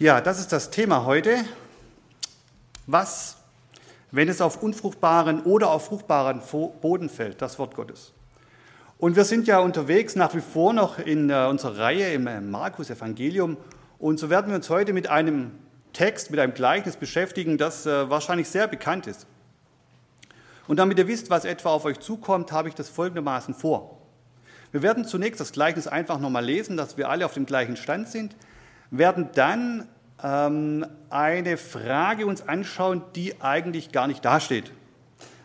Ja, das ist das Thema heute. Was, wenn es auf unfruchtbaren oder auf fruchtbaren Boden fällt, das Wort Gottes? Und wir sind ja unterwegs nach wie vor noch in äh, unserer Reihe im äh, Markus-Evangelium. Und so werden wir uns heute mit einem Text, mit einem Gleichnis beschäftigen, das äh, wahrscheinlich sehr bekannt ist. Und damit ihr wisst, was etwa auf euch zukommt, habe ich das folgendermaßen vor. Wir werden zunächst das Gleichnis einfach nochmal lesen, dass wir alle auf dem gleichen Stand sind werden dann ähm, eine Frage uns anschauen, die eigentlich gar nicht dasteht.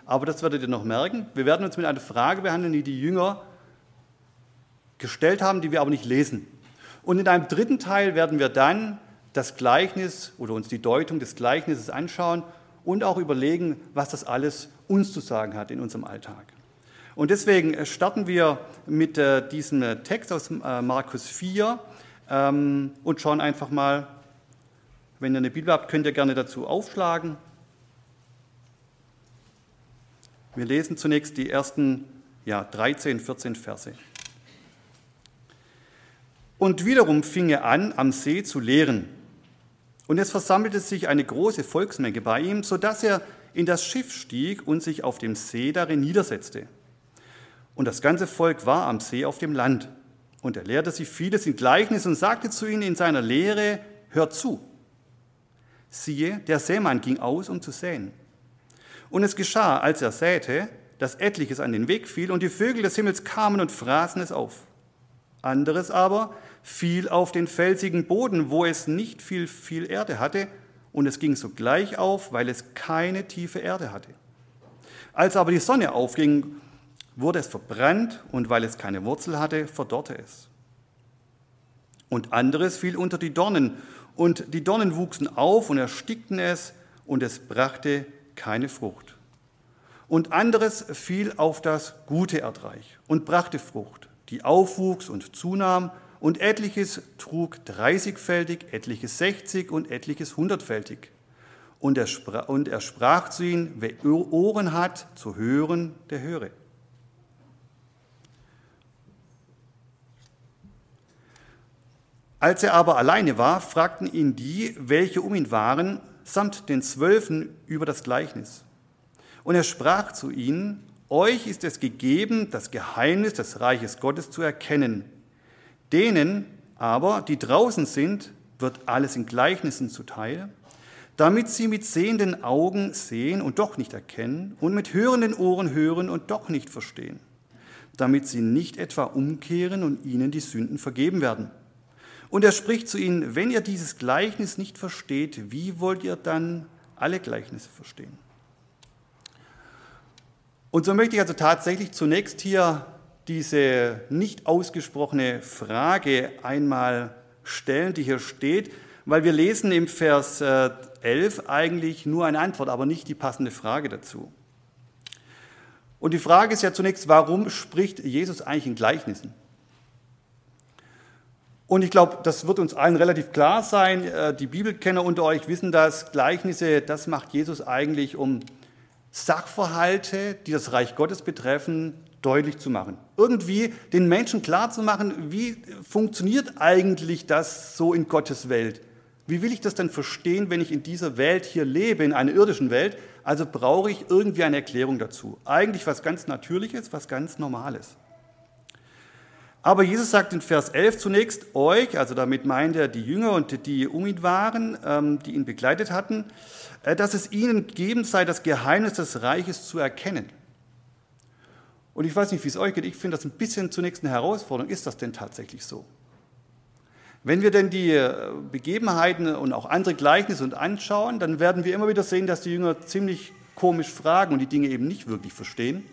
Aber das werdet ihr noch merken. Wir werden uns mit einer Frage behandeln, die die Jünger gestellt haben, die wir aber nicht lesen. Und in einem dritten Teil werden wir dann das Gleichnis oder uns die Deutung des Gleichnisses anschauen und auch überlegen, was das alles uns zu sagen hat in unserem Alltag. Und deswegen starten wir mit äh, diesem Text aus äh, Markus 4, ähm, und schauen einfach mal, wenn ihr eine Bibel habt, könnt ihr gerne dazu aufschlagen. Wir lesen zunächst die ersten ja, 13, 14 Verse. Und wiederum fing er an, am See zu lehren. Und es versammelte sich eine große Volksmenge bei ihm, sodass er in das Schiff stieg und sich auf dem See darin niedersetzte. Und das ganze Volk war am See auf dem Land. Und er lehrte sie vieles in Gleichnis und sagte zu ihnen in seiner Lehre, hört zu. Siehe, der Sämann ging aus, um zu säen. Und es geschah, als er säte, dass etliches an den Weg fiel und die Vögel des Himmels kamen und fraßen es auf. Anderes aber fiel auf den felsigen Boden, wo es nicht viel, viel Erde hatte, und es ging sogleich auf, weil es keine tiefe Erde hatte. Als aber die Sonne aufging wurde es verbrannt und weil es keine Wurzel hatte, verdorrte es. Und anderes fiel unter die Dornen und die Dornen wuchsen auf und erstickten es und es brachte keine Frucht. Und anderes fiel auf das gute Erdreich und brachte Frucht, die aufwuchs und zunahm und etliches trug dreißigfältig, etliches sechzig und etliches hundertfältig. Und er, sprach, und er sprach zu ihnen, wer Ohren hat zu hören, der höre. Als er aber alleine war, fragten ihn die, welche um ihn waren, samt den Zwölfen über das Gleichnis. Und er sprach zu ihnen, euch ist es gegeben, das Geheimnis des Reiches Gottes zu erkennen. Denen aber, die draußen sind, wird alles in Gleichnissen zuteil, damit sie mit sehenden Augen sehen und doch nicht erkennen und mit hörenden Ohren hören und doch nicht verstehen, damit sie nicht etwa umkehren und ihnen die Sünden vergeben werden. Und er spricht zu ihnen, wenn ihr dieses Gleichnis nicht versteht, wie wollt ihr dann alle Gleichnisse verstehen? Und so möchte ich also tatsächlich zunächst hier diese nicht ausgesprochene Frage einmal stellen, die hier steht, weil wir lesen im Vers 11 äh, eigentlich nur eine Antwort, aber nicht die passende Frage dazu. Und die Frage ist ja zunächst, warum spricht Jesus eigentlich in Gleichnissen? Und ich glaube, das wird uns allen relativ klar sein. Äh, die Bibelkenner unter euch wissen das. Gleichnisse, das macht Jesus eigentlich, um Sachverhalte, die das Reich Gottes betreffen, deutlich zu machen. Irgendwie den Menschen klar zu machen, wie funktioniert eigentlich das so in Gottes Welt? Wie will ich das denn verstehen, wenn ich in dieser Welt hier lebe, in einer irdischen Welt? Also brauche ich irgendwie eine Erklärung dazu. Eigentlich was ganz Natürliches, was ganz Normales. Aber Jesus sagt in Vers 11 zunächst euch, also damit meint er die Jünger und die um ihn waren, ähm, die ihn begleitet hatten, äh, dass es ihnen gegeben sei, das Geheimnis des Reiches zu erkennen. Und ich weiß nicht, wie es euch geht, ich finde das ein bisschen zunächst eine Herausforderung. Ist das denn tatsächlich so? Wenn wir denn die äh, Begebenheiten und auch andere Gleichnisse und anschauen, dann werden wir immer wieder sehen, dass die Jünger ziemlich komisch fragen und die Dinge eben nicht wirklich verstehen.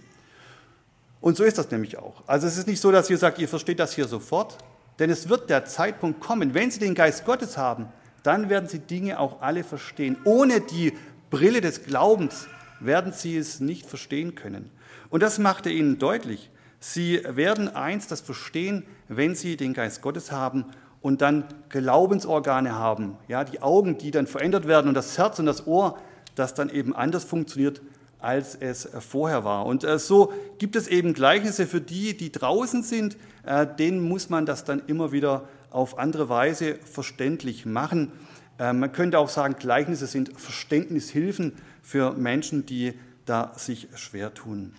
Und so ist das nämlich auch. Also es ist nicht so, dass ihr sagt, ihr versteht das hier sofort, denn es wird der Zeitpunkt kommen, wenn sie den Geist Gottes haben, dann werden sie Dinge auch alle verstehen. Ohne die Brille des Glaubens werden sie es nicht verstehen können. Und das macht er ihnen deutlich. Sie werden eins das verstehen, wenn sie den Geist Gottes haben und dann Glaubensorgane haben, ja, die Augen, die dann verändert werden und das Herz und das Ohr, das dann eben anders funktioniert als es vorher war. Und äh, so gibt es eben Gleichnisse für die, die draußen sind, äh, denen muss man das dann immer wieder auf andere Weise verständlich machen. Äh, man könnte auch sagen, Gleichnisse sind Verständnishilfen für Menschen, die da sich schwer tun.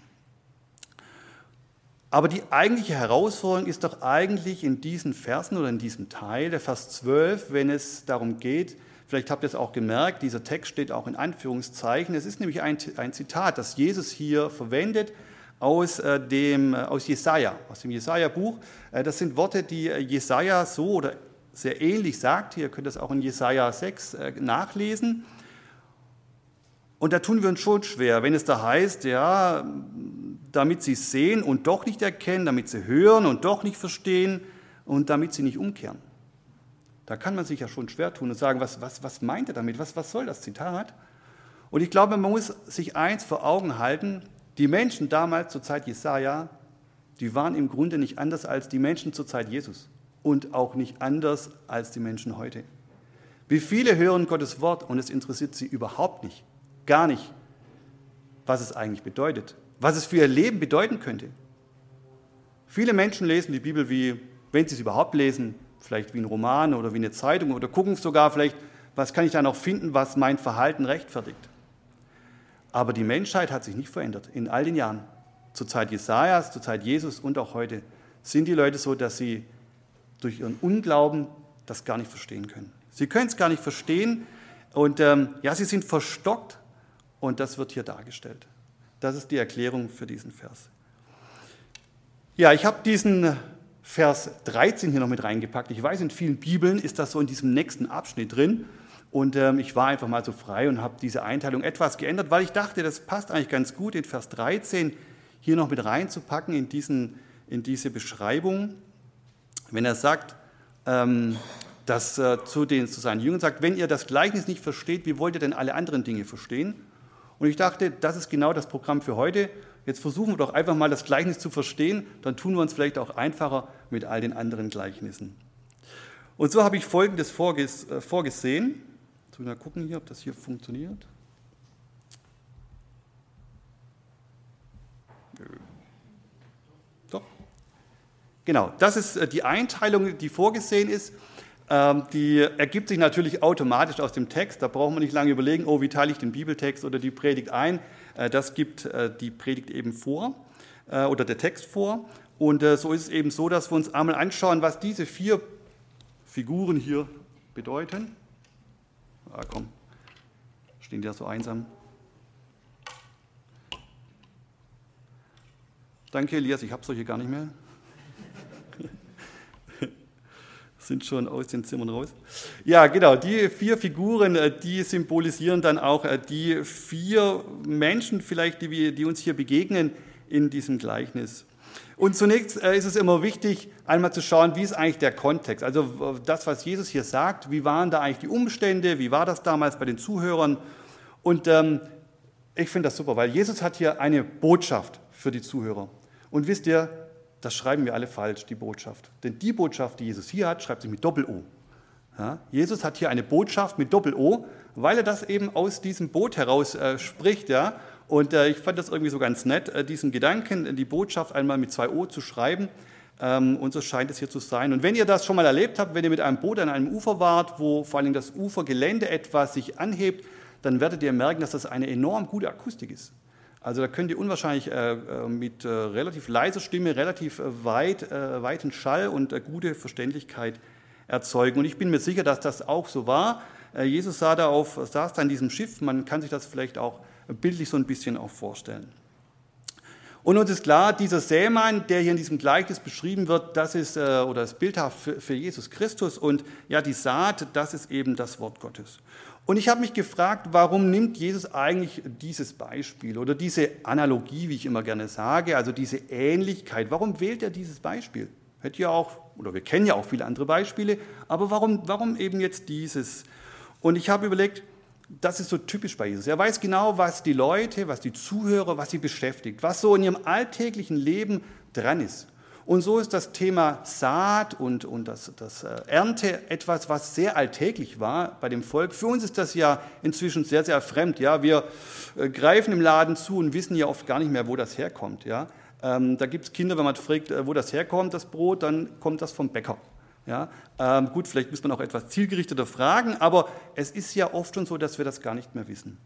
Aber die eigentliche Herausforderung ist doch eigentlich in diesen Versen oder in diesem Teil, der Vers 12, wenn es darum geht, vielleicht habt ihr es auch gemerkt, dieser Text steht auch in Anführungszeichen. Es ist nämlich ein, ein Zitat, das Jesus hier verwendet aus, äh, dem, äh, aus Jesaja, aus dem Jesaja-Buch. Äh, das sind Worte, die Jesaja so oder sehr ähnlich sagt. Ihr könnt das auch in Jesaja 6 nachlesen. Und da tun wir uns schon schwer, wenn es da heißt, ja, damit sie sehen und doch nicht erkennen, damit sie hören und doch nicht verstehen und damit sie nicht umkehren. Da kann man sich ja schon schwer tun und sagen, was, was, was meint er damit? Was, was soll das Zitat? Und ich glaube, man muss sich eins vor Augen halten, die Menschen damals zur Zeit Jesaja, die waren im Grunde nicht anders als die Menschen zur Zeit Jesus und auch nicht anders als die Menschen heute. Wie viele hören Gottes Wort und es interessiert sie überhaupt nicht gar nicht, was es eigentlich bedeutet, was es für ihr Leben bedeuten könnte. Viele Menschen lesen die Bibel wie, wenn sie es überhaupt lesen, vielleicht wie ein Roman oder wie eine Zeitung oder gucken sogar vielleicht, was kann ich da noch finden, was mein Verhalten rechtfertigt. Aber die Menschheit hat sich nicht verändert in all den Jahren. Zur Zeit Jesajas, zur Zeit Jesus und auch heute sind die Leute so, dass sie durch ihren Unglauben das gar nicht verstehen können. Sie können es gar nicht verstehen und ähm, ja, sie sind verstockt und das wird hier dargestellt. Das ist die Erklärung für diesen Vers. Ja, ich habe diesen Vers 13 hier noch mit reingepackt. Ich weiß, in vielen Bibeln ist das so in diesem nächsten Abschnitt drin. Und ähm, ich war einfach mal so frei und habe diese Einteilung etwas geändert, weil ich dachte, das passt eigentlich ganz gut, in Vers 13 hier noch mit reinzupacken in, diesen, in diese Beschreibung. Wenn er sagt, ähm, dass äh, zu, den, zu seinen Jüngern sagt, wenn ihr das Gleichnis nicht versteht, wie wollt ihr denn alle anderen Dinge verstehen? Und ich dachte, das ist genau das Programm für heute. Jetzt versuchen wir doch einfach mal das Gleichnis zu verstehen, dann tun wir uns vielleicht auch einfacher mit all den anderen Gleichnissen. Und so habe ich Folgendes äh, vorgesehen. Jetzt mal gucken hier, ob das hier funktioniert. Doch. Genau, das ist äh, die Einteilung, die vorgesehen ist. Ähm, die ergibt sich natürlich automatisch aus dem Text. Da braucht man nicht lange überlegen, oh, wie teile ich den Bibeltext oder die Predigt ein. Äh, das gibt äh, die Predigt eben vor äh, oder der Text vor. Und so ist es eben so, dass wir uns einmal anschauen, was diese vier Figuren hier bedeuten. Ah, komm, stehen die ja so einsam. Danke, Elias, ich habe solche gar nicht mehr. Sind schon aus den Zimmern raus. Ja, genau, die vier Figuren, äh, die symbolisieren dann auch äh, die vier Menschen vielleicht, die, wir, die uns hier begegnen in diesem Gleichnis. Und zunächst äh, ist es immer wichtig, einmal zu schauen, wie ist eigentlich der Kontext. Also das, was Jesus hier sagt, wie waren da eigentlich die Umstände, wie war das damals bei den Zuhörern. Und ähm, ich finde das super, weil Jesus hat hier eine Botschaft für die Zuhörer. Und wisst ihr, das schreiben wir alle falsch, die Botschaft. Denn die Botschaft, die Jesus hier hat, schreibt sich mit Doppel-O. Ja, Jesus hat hier eine Botschaft mit Doppel-O, weil er das eben aus diesem Boot heraus äh, spricht. Ja? Und äh, ich fand das irgendwie so ganz nett, äh, diesen Gedanken, die Botschaft einmal mit zwei O zu schreiben. Ähm, und so scheint es hier zu sein. Und wenn ihr das schon mal erlebt habt, wenn ihr mit einem Boot an einem Ufer wart, wo vor allem das Ufergelände etwas sich anhebt, dann werdet ihr merken, dass das eine enorm gute Akustik ist. Also da könnt ihr unwahrscheinlich äh, äh, mit äh, relativ leiser Stimme, relativ äh, weit, äh, weiten Schall und gute Verständlichkeit erzeugen. Und ich bin mir sicher, dass das auch so war. Jesus sah da auf, saß da in diesem Schiff. Man kann sich das vielleicht auch bildlich so ein bisschen auch vorstellen. Und uns ist klar, dieser Sämann, der hier in diesem Gleichnis beschrieben wird, das ist oder das bildhaft für Jesus Christus und ja die Saat, das ist eben das Wort Gottes. Und ich habe mich gefragt, warum nimmt Jesus eigentlich dieses Beispiel oder diese Analogie, wie ich immer gerne sage, also diese Ähnlichkeit, warum wählt er dieses Beispiel? Hätte ja auch, oder wir kennen ja auch viele andere Beispiele, aber warum, warum eben jetzt dieses? Und ich habe überlegt, das ist so typisch bei Jesus. Er weiß genau, was die Leute, was die Zuhörer, was sie beschäftigt, was so in ihrem alltäglichen Leben dran ist. Und so ist das Thema Saat und, und das, das äh, Ernte etwas, was sehr alltäglich war bei dem Volk. Für uns ist das ja inzwischen sehr, sehr fremd. Ja? Wir äh, greifen im Laden zu und wissen ja oft gar nicht mehr, wo das herkommt. Ja? Ähm, da gibt es Kinder, wenn man fragt, äh, wo das herkommt, das Brot, dann kommt das vom Bäcker. Ja, ähm, gut, vielleicht muss man auch etwas zielgerichteter fragen, aber es ist ja oft schon so, dass wir das gar nicht mehr wissen.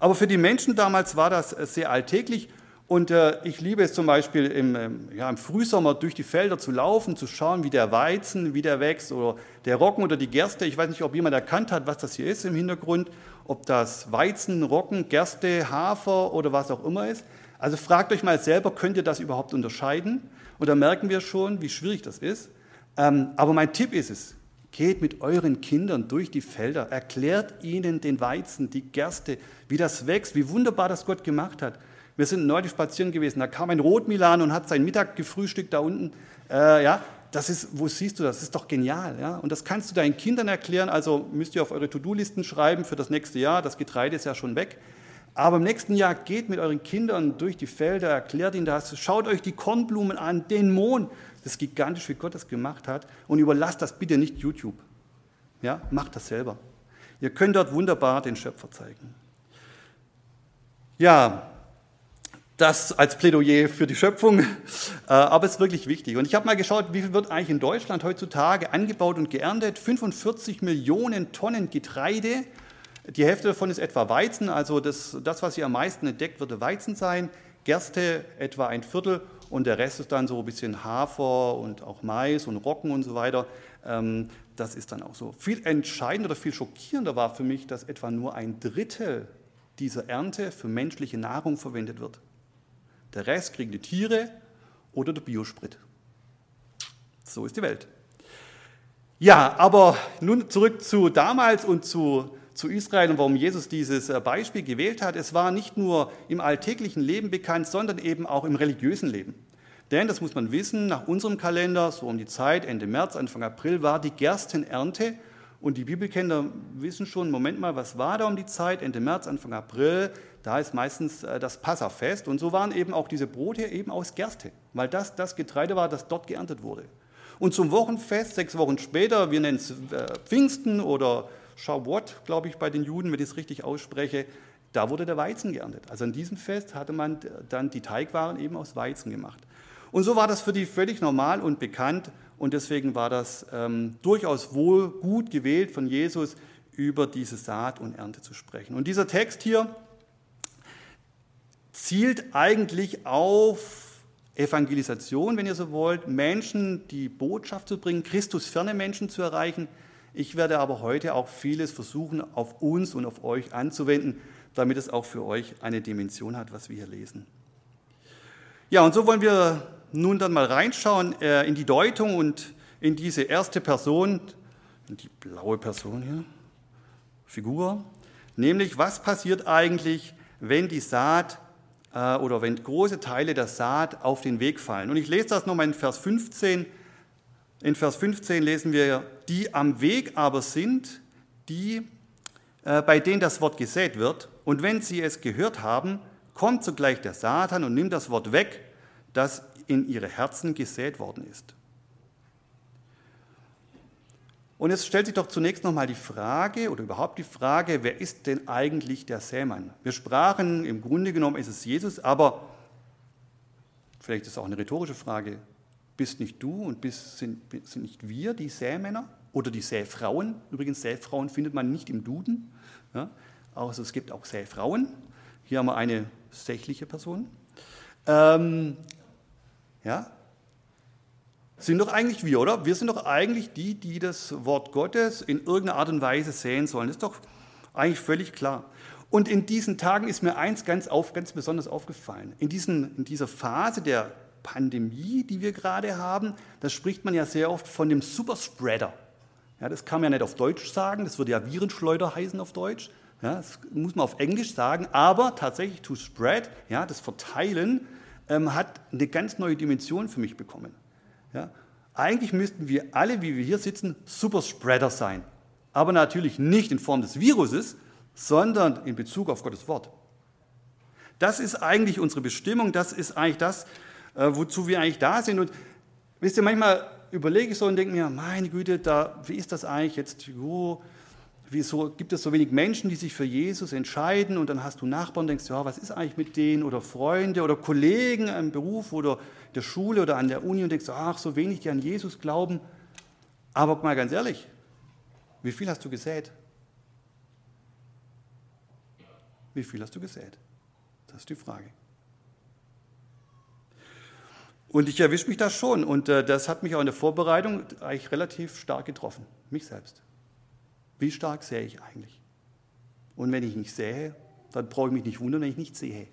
Aber für die Menschen damals war das sehr alltäglich und äh, ich liebe es zum Beispiel im, ähm, ja, im Frühsommer durch die Felder zu laufen, zu schauen, wie der Weizen, wie der wächst oder der Roggen oder die Gerste. Ich weiß nicht, ob jemand erkannt hat, was das hier ist im Hintergrund, ob das Weizen, Roggen, Gerste, Hafer oder was auch immer ist. Also fragt euch mal selber, könnt ihr das überhaupt unterscheiden? Und da merken wir schon, wie schwierig das ist. Ähm, aber mein Tipp ist es, geht mit euren Kindern durch die Felder, erklärt ihnen den Weizen, die Gerste, wie das wächst, wie wunderbar das Gott gemacht hat. Wir sind neulich spazieren gewesen, da kam ein Rotmilan und hat sein Mittag gefrühstückt da unten. Äh, ja, das ist, wo siehst du das? Das ist doch genial. Ja? Und das kannst du deinen Kindern erklären. Also müsst ihr auf eure To-Do-Listen schreiben für das nächste Jahr. Das Getreide ist ja schon weg. Aber im nächsten Jahr geht mit euren Kindern durch die Felder, erklärt ihnen das, schaut euch die Kornblumen an, den Mond. Das ist gigantisch, wie Gott das gemacht hat. Und überlasst das bitte nicht YouTube. Ja, macht das selber. Ihr könnt dort wunderbar den Schöpfer zeigen. Ja, das als Plädoyer für die Schöpfung, äh, aber es ist wirklich wichtig. Und ich habe mal geschaut, wie viel wird eigentlich in Deutschland heutzutage angebaut und geerntet? 45 Millionen Tonnen Getreide. Die Hälfte davon ist etwa Weizen, also das, das was hier am meisten entdeckt, würde Weizen sein. Gerste etwa ein Viertel und der Rest ist dann so ein bisschen Hafer und auch Mais und Roggen und so weiter. Ähm, das ist dann auch so. Viel entscheidender oder viel schockierender war für mich, dass etwa nur ein Drittel dieser Ernte für menschliche Nahrung verwendet wird. Der Rest kriegen die Tiere oder der Biosprit. So ist die Welt. Ja, aber nun zurück zu damals und zu, zu Israel und warum Jesus dieses äh, Beispiel gewählt hat. Es war nicht nur im alltäglichen Leben bekannt, sondern eben auch im religiösen Leben. Denn, das muss man wissen, nach unserem Kalender, so um die Zeit, Ende März, Anfang April, war die Gerstenernte. Und die Bibelkenner wissen schon, Moment mal, was war da um die Zeit, Ende März, Anfang April? Da ist meistens äh, das Passafest. Und so waren eben auch diese Brote eben aus Gerste, weil das das Getreide war, das dort geerntet wurde. Und zum Wochenfest, sechs Wochen später, wir nennen es äh, Pfingsten oder Shavuot, glaube ich, bei den Juden, wenn ich es richtig ausspreche, da wurde der Weizen geerntet. Also an diesem Fest hatte man dann die Teigwaren eben aus Weizen gemacht. Und so war das für die völlig normal und bekannt und deswegen war das ähm, durchaus wohl gut gewählt von Jesus, über diese Saat und Ernte zu sprechen. Und dieser Text hier, zielt eigentlich auf Evangelisation, wenn ihr so wollt, Menschen die Botschaft zu bringen, Christus ferne Menschen zu erreichen. Ich werde aber heute auch vieles versuchen, auf uns und auf euch anzuwenden, damit es auch für euch eine Dimension hat, was wir hier lesen. Ja, und so wollen wir nun dann mal reinschauen äh, in die Deutung und in diese erste Person, in die blaue Person hier, Figur, nämlich was passiert eigentlich, wenn die Saat äh, oder wenn große Teile der Saat auf den Weg fallen. Und ich lese das nochmal in Vers 15. In Vers 15 lesen wir, die am Weg aber sind, die, äh, bei denen das Wort gesät wird. Und wenn sie es gehört haben, kommt sogleich der Satan und nimmt das Wort weg, das in ihre Herzen gesät worden ist. Und es stellt sich doch zunächst nochmal die Frage oder überhaupt die Frage, wer ist denn eigentlich der Sämann? Wir sprachen, im Grunde genommen ist es Jesus, aber vielleicht ist es auch eine rhetorische Frage, bist nicht du und bist, sind, sind nicht wir die Sämänner oder die Säfrauen? Übrigens, Säfrauen findet man nicht im Duden. Ja? Also es gibt auch Säfrauen. Hier haben wir eine sächliche Person. Ähm, ja, sind doch eigentlich wir, oder? Wir sind doch eigentlich die, die das Wort Gottes in irgendeiner Art und Weise sehen sollen. Das ist doch eigentlich völlig klar. Und in diesen Tagen ist mir eins ganz, auf, ganz besonders aufgefallen. In, diesen, in dieser Phase der Pandemie, die wir gerade haben, da spricht man ja sehr oft von dem Superspreader. Ja, das kann man ja nicht auf Deutsch sagen, das würde ja Virenschleuder heißen auf Deutsch. Ja, das muss man auf Englisch sagen, aber tatsächlich to spread, ja, das Verteilen, ähm, hat eine ganz neue Dimension für mich bekommen. Ja? Eigentlich müssten wir alle, wie wir hier sitzen, Superspreader sein. Aber natürlich nicht in Form des Viruses, sondern in Bezug auf Gottes Wort. Das ist eigentlich unsere Bestimmung, das ist eigentlich das, äh, wozu wir eigentlich da sind. Und wisst ihr, manchmal überlege ich so und denke mir, meine Güte, da, wie ist das eigentlich jetzt? Jo, wieso gibt es so wenig Menschen, die sich für Jesus entscheiden und dann hast du Nachbarn und denkst, ja, was ist eigentlich mit denen oder Freunde oder Kollegen im Beruf oder der Schule oder an der Uni und denkst, ach, so wenig, die an Jesus glauben. Aber mal ganz ehrlich, wie viel hast du gesät? Wie viel hast du gesät? Das ist die Frage. Und ich erwische mich da schon. Und äh, das hat mich auch in der Vorbereitung eigentlich relativ stark getroffen. Mich selbst. Wie stark sehe ich eigentlich? Und wenn ich nicht sehe, dann brauche ich mich nicht wundern, wenn ich nicht sehe.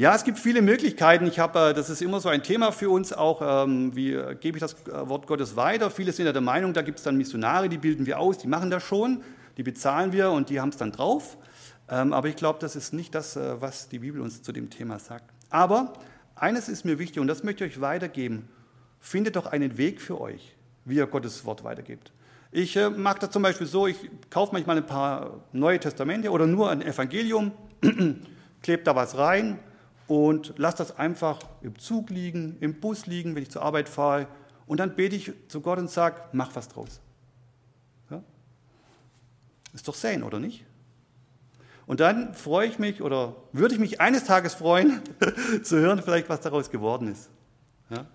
Ja, es gibt viele Möglichkeiten. Ich habe, äh, das ist immer so ein Thema für uns auch, ähm, wie äh, gebe ich das äh, Wort Gottes weiter. Viele sind ja der Meinung, da gibt es dann Missionare, die bilden wir aus, die machen das schon, die bezahlen wir und die haben es dann drauf. Ähm, aber ich glaube, das ist nicht das, was die Bibel uns zu dem Thema sagt. Aber eines ist mir wichtig und das möchte ich euch weitergeben. Findet doch einen Weg für euch, wie ihr Gottes Wort weitergibt. Ich mache das zum Beispiel so, ich kaufe manchmal ein paar Neue Testamente oder nur ein Evangelium, klebe da was rein und lasse das einfach im Zug liegen, im Bus liegen, wenn ich zur Arbeit fahre. Und dann bete ich zu Gott und sage, mach was draus. Ja? Ist doch sane, oder nicht? Und dann freue ich mich oder würde ich mich eines Tages freuen, zu hören vielleicht, was daraus geworden ist. Ja?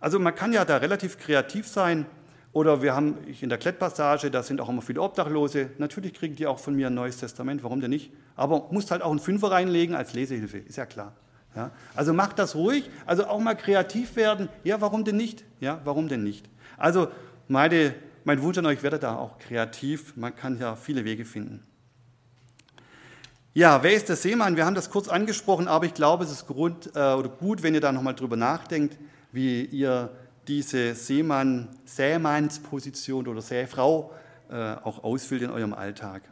Also man kann ja da relativ kreativ sein. Oder wir haben in der Klettpassage, da sind auch immer viele Obdachlose. Natürlich kriegen die auch von mir ein neues Testament, warum denn nicht? Aber musst halt auch einen Fünfer reinlegen als Lesehilfe, ist ja klar. Ja, also macht das ruhig, also auch mal kreativ werden. Ja, warum denn nicht? Ja, warum denn nicht? Also meine, mein Wunsch an euch, werdet da auch kreativ. Man kann ja viele Wege finden. Ja, wer ist der Seemann? Wir haben das kurz angesprochen, aber ich glaube, es ist Grund, äh, oder gut, wenn ihr da nochmal drüber nachdenkt, wie ihr diese Seemann, Sämannsposition oder Säfrau äh, auch ausfüllt in eurem Alltag.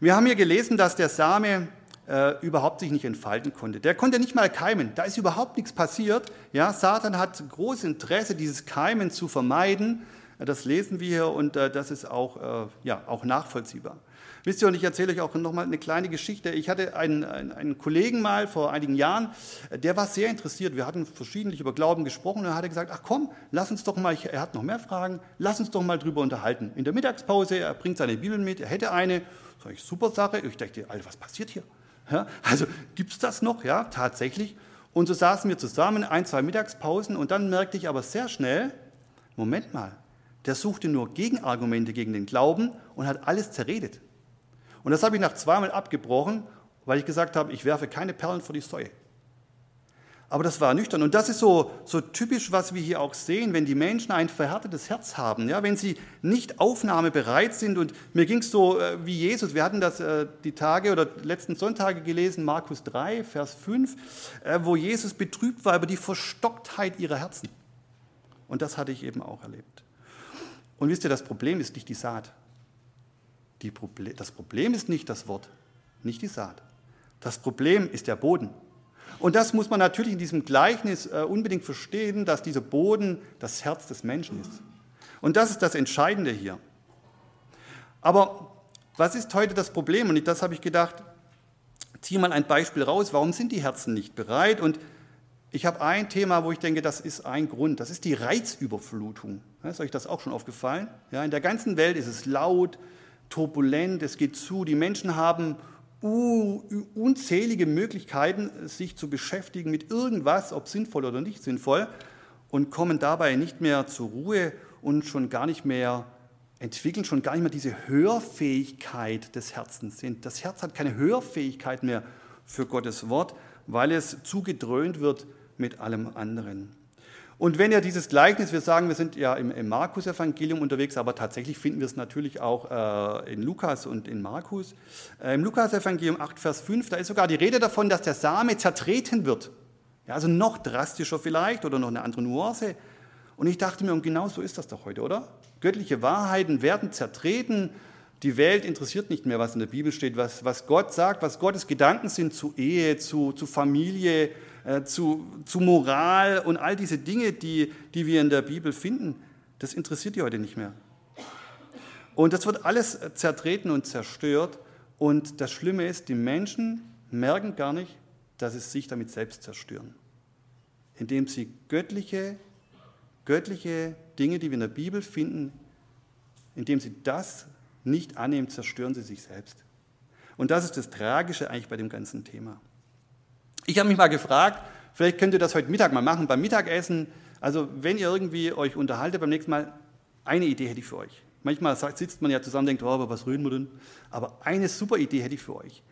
Wir haben hier gelesen, dass der Same äh, überhaupt sich nicht entfalten konnte. Der konnte nicht mal keimen. Da ist überhaupt nichts passiert. Ja, Satan hat großes Interesse, dieses Keimen zu vermeiden. Das lesen wir hier und äh, das ist auch, äh, ja, auch nachvollziehbar. Wisst ihr, und ich erzähle euch auch nochmal eine kleine Geschichte. Ich hatte einen, einen, einen, Kollegen mal vor einigen Jahren, der war sehr interessiert. Wir hatten verschiedentlich über Glauben gesprochen und er hatte gesagt, ach komm, lass uns doch mal, er hat noch mehr Fragen, lass uns doch mal drüber unterhalten. In der Mittagspause, er bringt seine Bibel mit, er hätte eine. Sag ich, super Sache. Ich dachte, Alter, was passiert hier? Ja, also gibt es das noch? Ja, tatsächlich. Und so saßen wir zusammen, ein, zwei Mittagspausen und dann merkte ich aber sehr schnell, Moment mal, der suchte nur Gegenargumente gegen den Glauben und hat alles zerredet. Und das habe ich nach zweimal abgebrochen, weil ich gesagt habe, ich werfe keine Perlen vor die Säue. Aber das war nüchtern. Und das ist so, so typisch, was wir hier auch sehen, wenn die Menschen ein verhärtetes Herz haben, ja, wenn sie nicht aufnahmebereit sind. Und mir ging es so äh, wie Jesus. Wir hatten das äh, die Tage oder letzten Sonntage gelesen, Markus 3, Vers 5, äh, wo Jesus betrübt war über die Verstocktheit ihrer Herzen. Und das hatte ich eben auch erlebt. Und wisst ihr, das Problem ist nicht die Saat. Die Proble das Problem ist nicht das Wort, nicht die Saat. Das Problem ist der Boden. Und das muss man natürlich in diesem Gleichnis äh, unbedingt verstehen, dass dieser Boden das Herz des Menschen ist. Und das ist das Entscheidende hier. Aber was ist heute das Problem? Und das habe ich gedacht, ziehe mal ein Beispiel raus. Warum sind die Herzen nicht bereit? Und ich habe ein Thema, wo ich denke, das ist ein Grund. Das ist die Reizüberflutung. Ist euch das auch schon aufgefallen? Ja, in der ganzen Welt ist es laut, turbulent, es geht zu. Die Menschen haben unzählige Möglichkeiten, sich zu beschäftigen mit irgendwas, ob sinnvoll oder nicht sinnvoll, und kommen dabei nicht mehr zur Ruhe und schon gar nicht mehr entwickeln schon gar nicht mehr diese Hörfähigkeit des Herzens. Das Herz hat keine Hörfähigkeit mehr für Gottes Wort, weil es zugedröhnt wird mit allem anderen. Und wenn ihr dieses Gleichnis, wir sagen, wir sind ja im, im Markus-Evangelium unterwegs, aber tatsächlich finden wir es natürlich auch äh, in Lukas und in Markus. Äh, Im Lukas-Evangelium 8, Vers 5, da ist sogar die Rede davon, dass der Same zertreten wird. Ja, also noch drastischer vielleicht oder noch eine andere Nuance. Und ich dachte mir, und genau so ist das doch heute, oder? Göttliche Wahrheiten werden zertreten. Die Welt interessiert nicht mehr, was in der Bibel steht, was, was Gott sagt, was Gottes Gedanken sind zu Ehe, zu, zu Familie, äh, zu, zu Moral und all diese Dinge, die, die wir in der Bibel finden, das interessiert die heute nicht mehr. Und das wird alles zertreten und zerstört. Und das Schlimme ist, die Menschen merken gar nicht, dass sie sich damit selbst zerstören. Indem sie göttliche, göttliche Dinge, die wir in der Bibel finden, indem sie das nicht annehmen, zerstören sie sich selbst. Und das ist das Tragische eigentlich bei dem ganzen Thema. Ich habe mich mal gefragt, vielleicht könnt ihr das heute Mittag mal machen, beim Mittagessen Also wenn ihr irgendwie euch unterhaltet beim nächsten Mal, eine Idee hätte ich für euch. Manchmal sitzt man ja zusammen und denkt, oh, aber was reden wir denn? Aber eine super Idee hätte ich für euch.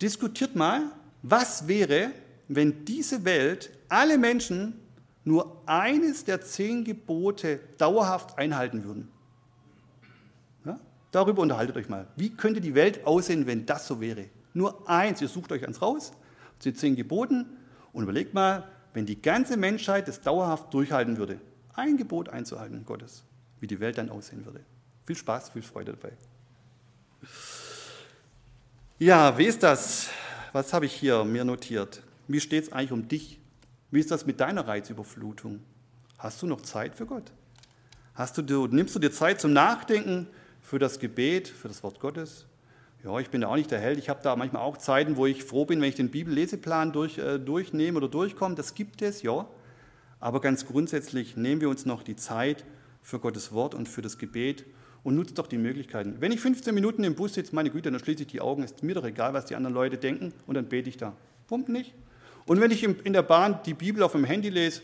Diskutiert mal, was wäre, wenn diese Welt, alle Menschen nur eines der zehn Gebote dauerhaft einhalten würden. Ja? Darüber unterhaltet euch mal. Wie könnte die Welt aussehen, wenn das so wäre? Nur eins, ihr sucht euch eins raus, die zehn Geboten und überlegt mal, wenn die ganze Menschheit es dauerhaft durchhalten würde, ein Gebot einzuhalten Gottes, wie die Welt dann aussehen würde. Viel Spaß, viel Freude dabei. Ja, wie ist das? Was habe ich hier mir notiert? Wie steht es eigentlich um dich? Wie ist das mit deiner Reizüberflutung? Hast du noch Zeit für Gott? Hast du, nimmst du dir Zeit zum Nachdenken für das Gebet, für das Wort Gottes? Ja, ich bin da auch nicht der Held. Ich habe da manchmal auch Zeiten, wo ich froh bin, wenn ich den Bibelleseplan durch, äh, durchnehme oder durchkomme. Das gibt es, ja. Aber ganz grundsätzlich nehmen wir uns noch die Zeit für Gottes Wort und für das Gebet und nutzt doch die Möglichkeiten. Wenn ich 15 Minuten im Bus sitze, meine Güte, dann schließe ich die Augen, ist mir doch egal, was die anderen Leute denken und dann bete ich da. Warum nicht? Und wenn ich in der Bahn die Bibel auf dem Handy lese,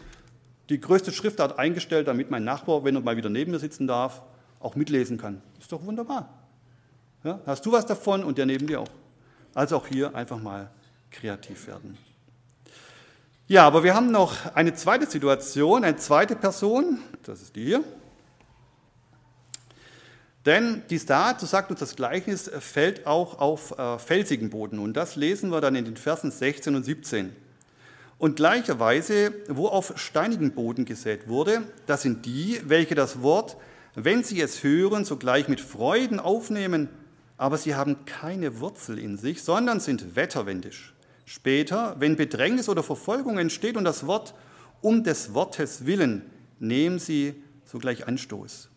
die größte Schriftart eingestellt, damit mein Nachbar, wenn er mal wieder neben mir sitzen darf, auch mitlesen kann. Ist doch wunderbar. Ja, hast du was davon und der neben dir auch. Also auch hier einfach mal kreativ werden. Ja, aber wir haben noch eine zweite Situation, eine zweite Person, das ist die hier. Denn die Saat, so sagt uns das Gleichnis, fällt auch auf äh, felsigen Boden. Und das lesen wir dann in den Versen 16 und 17. Und gleicherweise, wo auf steinigen Boden gesät wurde, das sind die, welche das Wort, wenn sie es hören, sogleich mit Freuden aufnehmen, aber sie haben keine Wurzel in sich, sondern sind wetterwendisch. Später, wenn Bedrängnis oder Verfolgung entsteht und das Wort um des Wortes willen, nehmen sie sogleich Anstoß.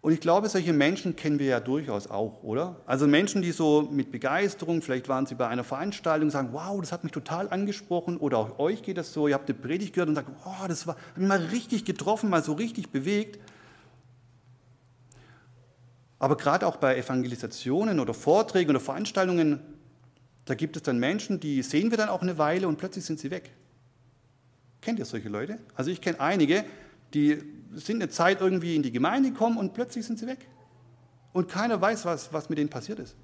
Und ich glaube, solche Menschen kennen wir ja durchaus auch, oder? Also Menschen, die so mit Begeisterung, vielleicht waren sie bei einer Veranstaltung, sagen, wow, das hat mich total angesprochen, oder auch euch geht das so, ihr habt eine Predigt gehört und sagt, wow, das war, hat mich mal richtig getroffen, mal so richtig bewegt. Aber gerade auch bei Evangelisationen oder Vorträgen oder Veranstaltungen, da gibt es dann Menschen, die sehen wir dann auch eine Weile und plötzlich sind sie weg. Kennt ihr solche Leute? Also ich kenne einige, die sind eine Zeit irgendwie in die Gemeinde gekommen und plötzlich sind sie weg. Und keiner weiß, was, was mit denen passiert ist.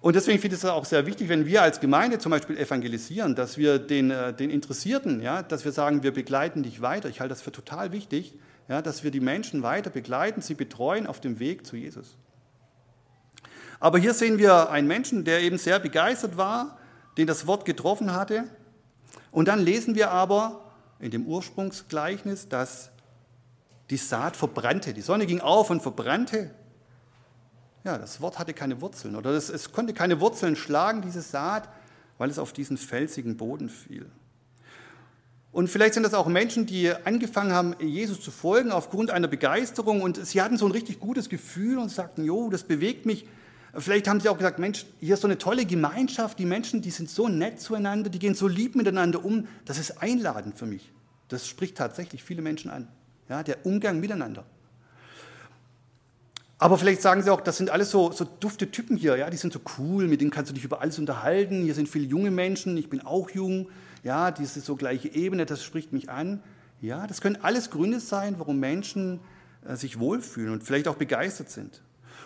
Und deswegen finde ich es auch sehr wichtig, wenn wir als Gemeinde zum Beispiel evangelisieren, dass wir den, äh, den Interessierten, ja, dass wir sagen, wir begleiten dich weiter. Ich halte das für total wichtig, ja, dass wir die Menschen weiter begleiten, sie betreuen auf dem Weg zu Jesus. Aber hier sehen wir einen Menschen, der eben sehr begeistert war, den das Wort getroffen hatte. Und dann lesen wir aber, in dem Ursprungsgleichnis, dass die Saat verbrannte. Die Sonne ging auf und verbrannte. Ja, das Wort hatte keine Wurzeln oder das, es konnte keine Wurzeln schlagen, diese Saat, weil es auf diesen felsigen Boden fiel. Und vielleicht sind das auch Menschen, die angefangen haben, Jesus zu folgen aufgrund einer Begeisterung und sie hatten so ein richtig gutes Gefühl und sagten, jo, das bewegt mich. Vielleicht haben sie auch gesagt, Mensch, hier ist so eine tolle Gemeinschaft, die Menschen, die sind so nett zueinander, die gehen so lieb miteinander um, das ist einladend für mich. Das spricht tatsächlich viele Menschen an. Ja, der Umgang miteinander. Aber vielleicht sagen sie auch, das sind alles so, so dufte Typen hier, ja, die sind so cool, mit denen kannst du dich über alles unterhalten. Hier sind viele junge Menschen, ich bin auch jung, ja, diese so gleiche Ebene, das spricht mich an. Ja, das können alles Gründe sein, warum Menschen äh, sich wohlfühlen und vielleicht auch begeistert sind.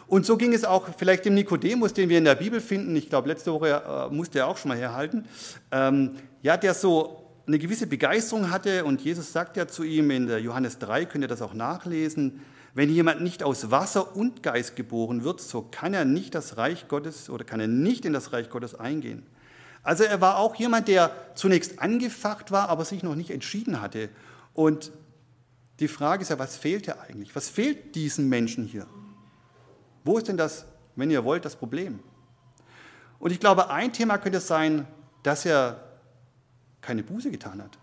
Und so ging es auch vielleicht dem Nikodemus, den wir in der Bibel finden. Ich glaube, letzte Woche äh, musste er auch schon mal herhalten. Ähm, ja, der so eine gewisse Begeisterung hatte und Jesus sagt ja zu ihm in der Johannes 3, könnt ihr das auch nachlesen, wenn jemand nicht aus Wasser und Geist geboren wird, so kann er nicht das Reich Gottes oder kann er nicht in das Reich Gottes eingehen. Also er war auch jemand, der zunächst angefacht war, aber sich noch nicht entschieden hatte. Und die Frage ist ja, was fehlt er eigentlich? Was fehlt diesen Menschen hier? Wo ist denn das, wenn ihr wollt, das Problem? Und ich glaube, ein Thema könnte sein, dass er keine Buße getan hat.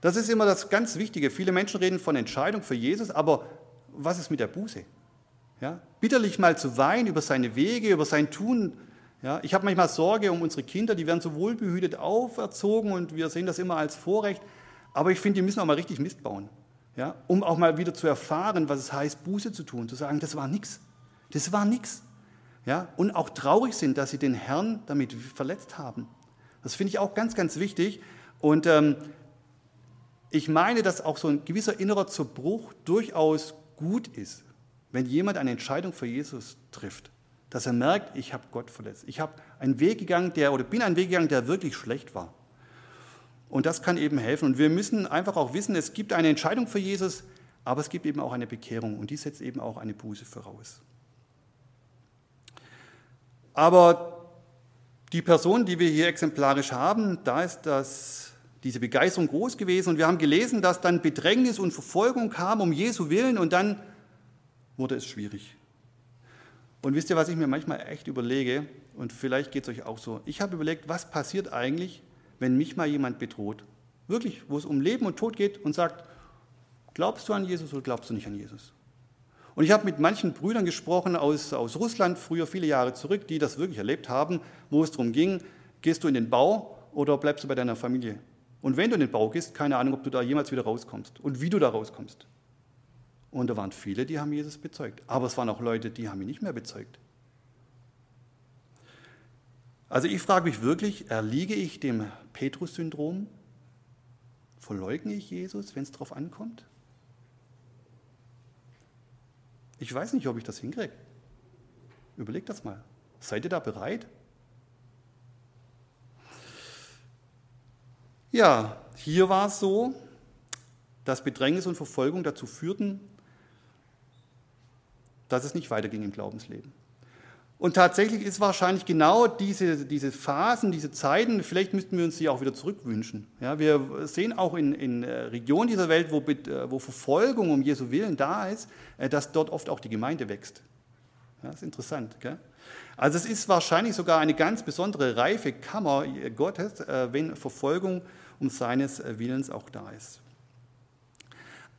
Das ist immer das ganz Wichtige. Viele Menschen reden von Entscheidung für Jesus, aber was ist mit der Buße? Ja? Bitterlich mal zu weinen über seine Wege, über sein Tun. Ja? Ich habe manchmal Sorge um unsere Kinder, die werden so wohlbehütet auferzogen und wir sehen das immer als Vorrecht. Aber ich finde, die müssen auch mal richtig Mist bauen, ja? um auch mal wieder zu erfahren, was es heißt, Buße zu tun, zu sagen, das war nichts. Das war nichts. Ja? Und auch traurig sind, dass sie den Herrn damit verletzt haben Das finde ich auch ganz, ganz wichtig. Und ähm, ich meine, dass auch so ein gewisser innerer Zerbruch durchaus gut ist, wenn jemand eine Entscheidung für Jesus trifft. Dass er merkt, ich habe Gott verletzt. Ich habe einen Weg gegangen, der, oder bin einen Weg gegangen, der wirklich schlecht war. Und das kann eben helfen. Und wir müssen einfach auch wissen, es gibt eine Entscheidung für Jesus, aber es gibt eben auch eine Bekehrung. Und die setzt eben auch eine Buße voraus. Aber die Person, die wir hier exemplarisch haben, da ist das, diese Begeisterung groß gewesen. Und wir haben gelesen, dass dann Bedrängnis und Verfolgung kam um Jesu Willen und dann wurde es schwierig. Und wisst ihr, was ich mir manchmal echt überlege? Und vielleicht geht es euch auch so. Ich habe überlegt, was passiert eigentlich, wenn mich mal jemand bedroht? Wirklich, wo es um Leben und Tod geht und sagt, glaubst du an Jesus oder glaubst du nicht an Jesus? Und ich habe mit manchen Brüdern gesprochen aus, aus Russland, früher viele Jahre zurück, die das wirklich erlebt haben, wo es darum ging, gehst du in den Bau oder bleibst du bei deiner Familie? Und wenn du in den Bau gehst, keine Ahnung, ob du da jemals wieder rauskommst und wie du da rauskommst. Und da waren viele, die haben Jesus bezeugt. Aber es waren auch Leute, die haben ihn nicht mehr bezeugt. Also ich frage mich wirklich, erliege ich dem Petrus-Syndrom? Verleugne ich Jesus, wenn es darauf ankommt? Ich weiß nicht, ob ich das hinkriege. Überlegt das mal. Seid ihr da bereit? Ja, hier war es so, dass Bedrängnis und Verfolgung dazu führten, dass es nicht weiterging im Glaubensleben. Und tatsächlich ist wahrscheinlich genau diese, diese Phasen, diese Zeiten, vielleicht müssten wir uns die auch wieder zurückwünschen. Ja, wir sehen auch in, in äh, Regionen dieser Welt, wo, äh, wo Verfolgung um Jesu Willen da ist, äh, dass dort oft auch die Gemeinde wächst. Ja, das ist interessant. Gell? Also es ist wahrscheinlich sogar eine ganz besondere reife Kammer Gottes, wenn Verfolgung um seines Willens auch da ist.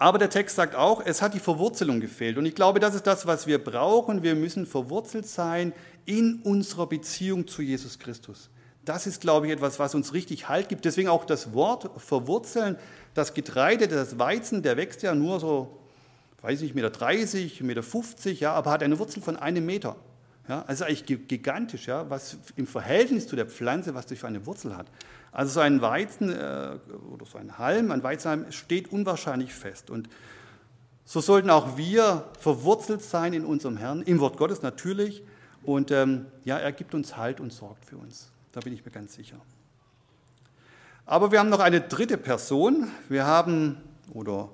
Aber der Text sagt auch, es hat die Verwurzelung gefehlt. Und ich glaube, das ist das, was wir brauchen. Wir müssen verwurzelt sein in unserer Beziehung zu Jesus Christus. Das ist, glaube ich, etwas, was uns richtig Halt gibt. Deswegen auch das Wort verwurzeln. Das Getreide, das Weizen, der wächst ja nur so, weiß nicht, Meter 30, Meter 50, ja, aber hat eine Wurzel von einem Meter. Ja, also eigentlich gigantisch, ja, was im Verhältnis zu der Pflanze, was die für eine Wurzel hat. Also so ein Weizen äh, oder so ein Halm, ein Weizenhalm steht unwahrscheinlich fest. Und so sollten auch wir verwurzelt sein in unserem Herrn, im Wort Gottes natürlich. Und ähm, ja, er gibt uns Halt und sorgt für uns. Da bin ich mir ganz sicher. Aber wir haben noch eine dritte Person. Wir haben, oder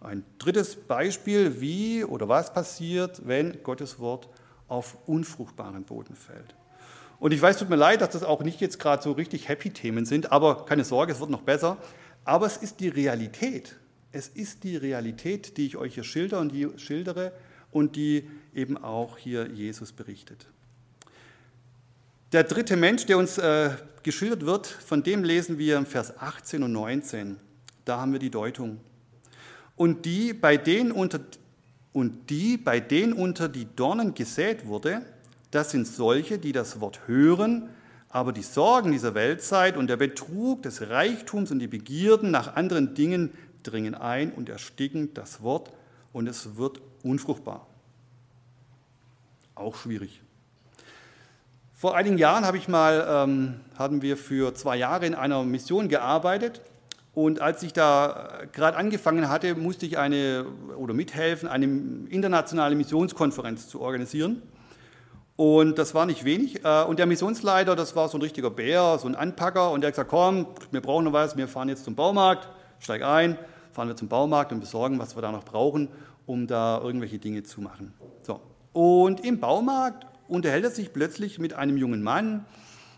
ein drittes Beispiel, wie oder was passiert, wenn Gottes Wort auf unfruchtbaren Boden fällt. Und ich weiß, tut mir leid, dass das auch nicht jetzt gerade so richtig Happy-Themen sind, aber keine Sorge, es wird noch besser. Aber es ist die Realität. Es ist die Realität, die ich euch hier schilder und die schildere und die eben auch hier Jesus berichtet. Der dritte Mensch, der uns äh, geschildert wird, von dem lesen wir im Vers 18 und 19. Da haben wir die Deutung. Und die, bei denen unter und die, bei denen unter die Dornen gesät wurde, das sind solche, die das Wort hören, aber die Sorgen dieser Weltzeit und der Betrug des Reichtums und die Begierden nach anderen Dingen dringen ein und ersticken das Wort und es wird unfruchtbar. Auch schwierig. Vor einigen Jahren habe ich mal, ähm, haben wir für zwei Jahre in einer Mission gearbeitet und als ich da äh, gerade angefangen hatte, musste ich eine oder mithelfen, eine internationale Missionskonferenz zu organisieren. Und das war nicht wenig. Äh, und der Missionsleiter, das war so ein richtiger Bär, so ein Anpacker. Und der hat gesagt, komm, wir brauchen noch was, wir fahren jetzt zum Baumarkt, steig ein, fahren wir zum Baumarkt und besorgen, was wir da noch brauchen, um da irgendwelche Dinge zu machen. So. Und im Baumarkt unterhält er sich plötzlich mit einem jungen Mann,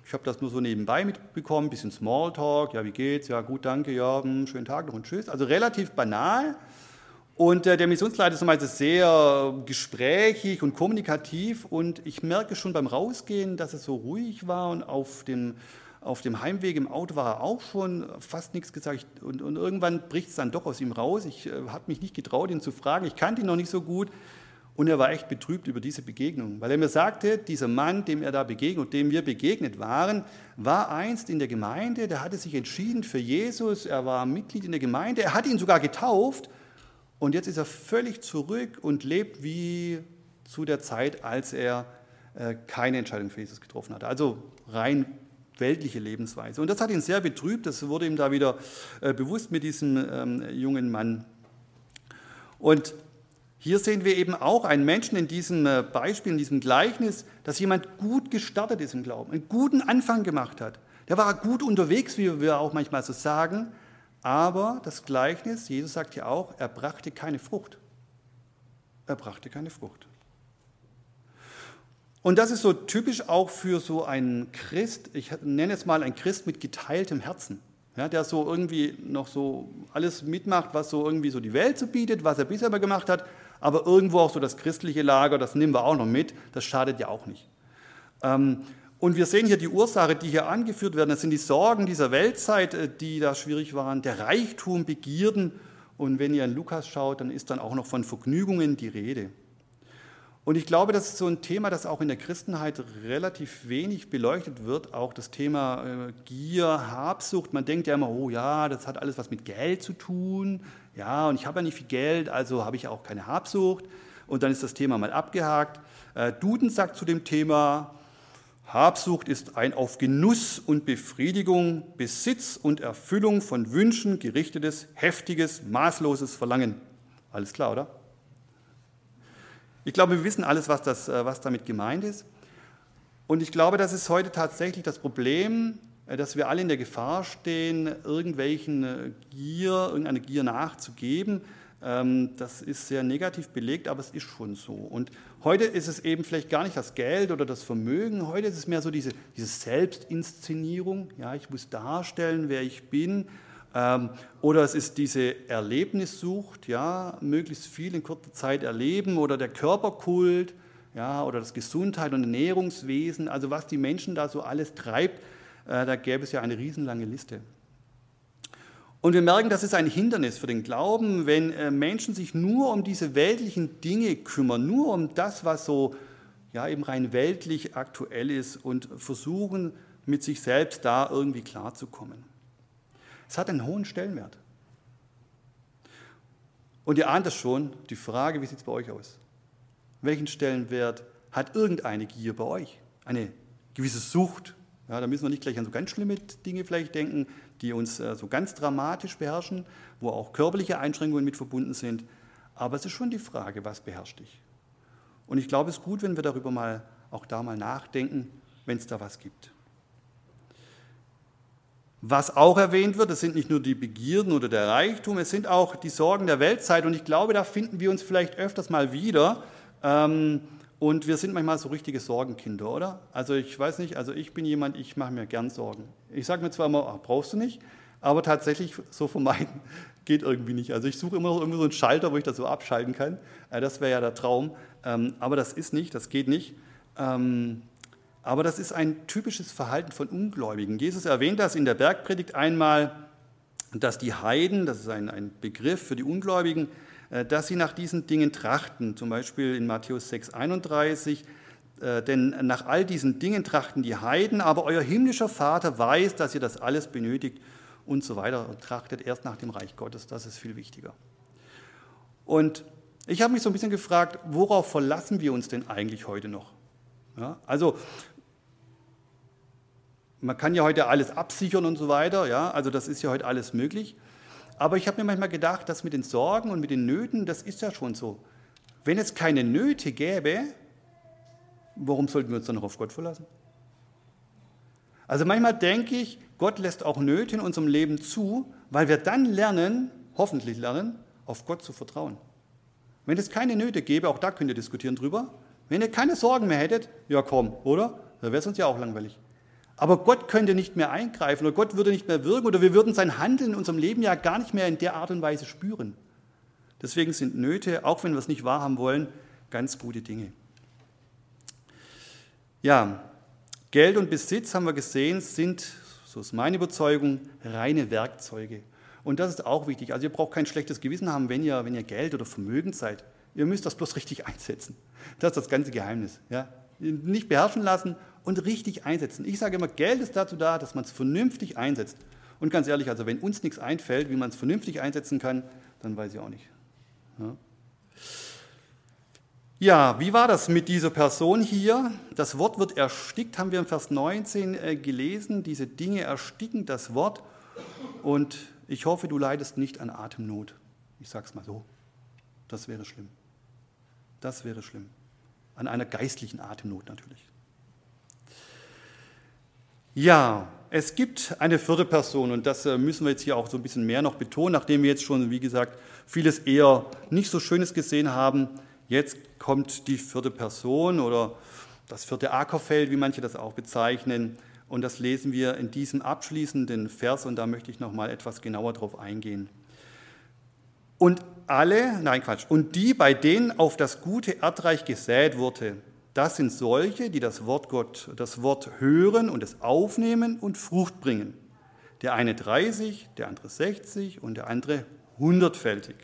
ich habe das nur so nebenbei mitbekommen, bisschen Smalltalk, ja, wie geht's? Ja, gut, danke, ja, hm, schönen Tag noch und tschüss. Also relativ banal. Und äh, der Missionsleiter ist meistens sehr gesprächig und kommunikativ und ich merke schon beim Rausgehen, dass es so ruhig war und auf dem, auf dem Heimweg im Auto war er auch schon fast nichts gesagt und, und irgendwann bricht es dann doch aus ihm raus. Ich äh, habe mich nicht getraut, ihn zu fragen. Ich kannte ihn noch nicht so gut. Und er war echt betrübt über diese Begegnung, weil er mir sagte, dieser Mann, dem er da begegnet, dem wir begegnet waren, war einst in der Gemeinde, der hatte sich entschieden für Jesus, er war Mitglied in der Gemeinde, er hat ihn sogar getauft und jetzt ist er völlig zurück und lebt wie zu der Zeit, als er äh, keine Entscheidung für Jesus getroffen hatte. Also rein weltliche Lebensweise. Und das hat ihn sehr betrübt, das wurde ihm da wieder äh, bewusst mit diesem ähm, jungen Mann. Und hier sehen wir eben auch einen Menschen in diesem äh, Beispiel, in diesem Gleichnis, dass jemand gut gestartet ist im Glauben, einen guten Anfang gemacht hat. Der war gut unterwegs, wie wir auch manchmal so sagen, aber das Gleichnis, Jesus sagt ja auch, er brachte keine Frucht. Er brachte keine Frucht. Und das ist so typisch auch für so einen Christ, ich nenne es mal einen Christ mit geteiltem Herzen, ja, der so irgendwie noch so alles mitmacht, was so irgendwie so die Welt so bietet, was er bisher immer gemacht hat, aber irgendwo auch so das christliche Lager, das nehmen wir auch noch mit, das schadet ja auch nicht. Ähm, und wir sehen hier die Ursache, die hier angeführt werden, das sind die Sorgen dieser Weltzeit, äh, die da schwierig waren, der Reichtum, Begierden. Und wenn ihr in Lukas schaut, dann ist dann auch noch von Vergnügungen die Rede. Und ich glaube, das ist so ein Thema, das auch in der Christenheit relativ wenig beleuchtet wird. Auch das Thema äh, Gier, Habsucht. Man denkt ja immer, oh ja, das hat alles was mit Geld zu tun. Ja, und ich habe ja nicht viel Geld, also habe ich auch keine Habsucht. Und dann ist das Thema mal abgehakt. Äh, Duden sagt zu dem Thema, Habsucht ist ein auf Genuss und Befriedigung, Besitz und Erfüllung von Wünschen gerichtetes, heftiges, maßloses Verlangen. Alles klar, oder? Ich glaube, wir wissen alles, was, das, äh, was damit gemeint ist. Und ich glaube, das ist heute tatsächlich das Problem, äh, dass wir alle in der Gefahr stehen, irgendwelchen äh, Gier, irgendeine Gier nachzugeben. Ähm, das ist sehr negativ belegt, aber es ist schon so. Und heute ist es eben vielleicht gar nicht das Geld oder das Vermögen, heute ist es mehr so diese, diese Selbstinszenierung. Ja, ich muss darstellen, wer ich bin oder es ist diese Erlebnissucht, ja, möglichst viel in kurzer Zeit erleben oder der Körperkult, ja, oder das Gesundheit und Ernährungswesen, also was die Menschen da so alles treibt, äh, da gäbe es ja eine riesenlange Liste. Und wir merken, das ist ein Hindernis für den Glauben, wenn äh, Menschen sich nur um diese weltlichen Dinge kümmern, nur um das, was so ja, eben rein weltlich aktuell ist und versuchen, mit sich selbst da irgendwie klarzukommen. Es hat einen hohen Stellenwert. Und ihr ahnt es schon, die Frage, wie sieht es bei euch aus? Welchen Stellenwert hat irgendeine Gier bei euch? Eine gewisse Sucht? Ja, da müssen wir nicht gleich an so ganz schlimme Dinge vielleicht denken, die uns äh, so ganz dramatisch beherrschen, wo auch körperliche Einschränkungen mit verbunden sind. Aber es ist schon die Frage, was beherrscht dich? Und ich glaube, es ist gut, wenn wir darüber mal auch da mal nachdenken, wenn es da was gibt. Was auch erwähnt wird, das sind nicht nur die Begierden oder der Reichtum, es sind auch die Sorgen der Weltzeit. Und ich glaube, da finden wir uns vielleicht öfters mal wieder. Ähm, und wir sind manchmal so richtige Sorgenkinder, oder? Also ich weiß nicht, also ich bin jemand, ich mache mir gern Sorgen. Ich sage mir zwar immer, ach, brauchst du nicht, aber tatsächlich so vermeiden geht irgendwie nicht. Also ich suche immer noch irgendwie so einen Schalter, wo ich das so abschalten kann. Äh, das wäre ja der Traum. Ähm, aber das ist nicht, das geht nicht. Aber das ist ein typisches Verhalten von Ungläubigen. Jesus erwähnt das in der Bergpredigt einmal, dass die Heiden, das ist ein, ein Begriff für die Ungläubigen, äh, dass sie nach diesen Dingen trachten. Zum Beispiel in Matthäus 6, 31, äh, denn nach all diesen Dingen trachten die Heiden, aber euer himmlischer Vater weiß, dass ihr das alles benötigt und so weiter und trachtet erst nach dem Reich Gottes. Das ist viel wichtiger. Und ich habe mich so ein bisschen gefragt, worauf verlassen wir uns denn eigentlich heute noch? Ja, also man kann ja heute alles absichern und so weiter, ja, also das ist ja heute alles möglich. Aber ich habe mir manchmal gedacht, das mit den Sorgen und mit den Nöten, das ist ja schon so. Wenn es keine Nöte gäbe, warum sollten wir uns dann noch auf Gott verlassen? Also manchmal denke ich, Gott lässt auch Nöte in unserem Leben zu, weil wir dann lernen, hoffentlich lernen, auf Gott zu vertrauen. Wenn es keine Nöte gäbe, auch da könnt ihr diskutieren drüber, wenn ihr keine Sorgen mehr hättet, ja komm, oder? Dann wäre es uns ja auch langweilig. Aber Gott könnte nicht mehr eingreifen oder Gott würde nicht mehr wirken oder wir würden sein Handeln in unserem Leben ja gar nicht mehr in der Art und Weise spüren. Deswegen sind Nöte, auch wenn wir es nicht wahrhaben wollen, ganz gute Dinge. Ja, Geld und Besitz, haben wir gesehen, sind, so ist meine Überzeugung, reine Werkzeuge. Und das ist auch wichtig. Also ihr braucht kein schlechtes Gewissen haben, wenn ihr, wenn ihr Geld oder Vermögen seid. Ihr müsst das bloß richtig einsetzen. Das ist das ganze Geheimnis. Ja? Nicht beherrschen lassen und richtig einsetzen. Ich sage immer, Geld ist dazu da, dass man es vernünftig einsetzt. Und ganz ehrlich, also wenn uns nichts einfällt, wie man es vernünftig einsetzen kann, dann weiß ich auch nicht. Ja. Ja, wie war das mit dieser Person hier? Das Wort wird erstickt, haben wir im Vers 19 äh, gelesen. Diese Dinge ersticken das Wort. Und ich hoffe, du leidest nicht an Atemnot. Ich sage es mal so. Das wäre schlimm. Das wäre schlimm. An einer geistlichen Atemnot natürlich. Ja, es gibt eine vierte Person und das äh, müssen wir jetzt hier auch so ein bisschen mehr noch betonen, nachdem wir jetzt schon, wie gesagt, vieles eher nicht so Schönes gesehen haben. Jetzt kommt die vierte Person oder das vierte Ackerfeld, wie manche das auch bezeichnen. Und das lesen wir in diesem abschließenden Vers und da möchte ich noch mal etwas genauer drauf eingehen. Und alle, nein Quatsch, und die, bei denen auf das gute Erdreich gesät wurde, das sind solche, die das Wort Gott, das Wort hören und es aufnehmen und Frucht bringen. Der eine 30, der andere 60 und der andere hundertfältig.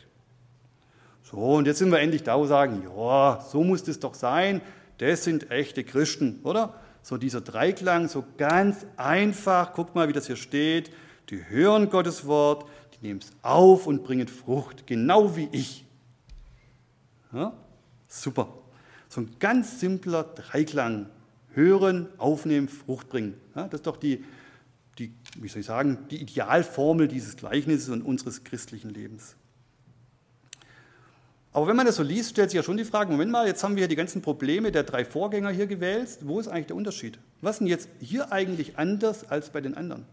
So, und jetzt sind wir endlich da, wir sagen, ja, so muss es doch sein, das sind echte Christen, oder? So dieser Dreiklang, so ganz einfach, guckt mal, wie das hier steht, die hören Gottes Wort, die nehmen es auf und bringen Frucht, genau wie ich. Ja? Super. So ein ganz simpler Dreiklang. Hören, aufnehmen, Frucht bringen. Ja, das ist doch die, die, wie soll ich sagen, die Idealformel dieses Gleichnisses und unseres christlichen Lebens. Aber wenn man das so liest, stellt sich ja schon die Frage, Moment mal, jetzt haben wir die ganzen Probleme der drei Vorgänger hier gewählt. Wo ist eigentlich der Unterschied? Was ist denn jetzt hier eigentlich anders als bei den anderen?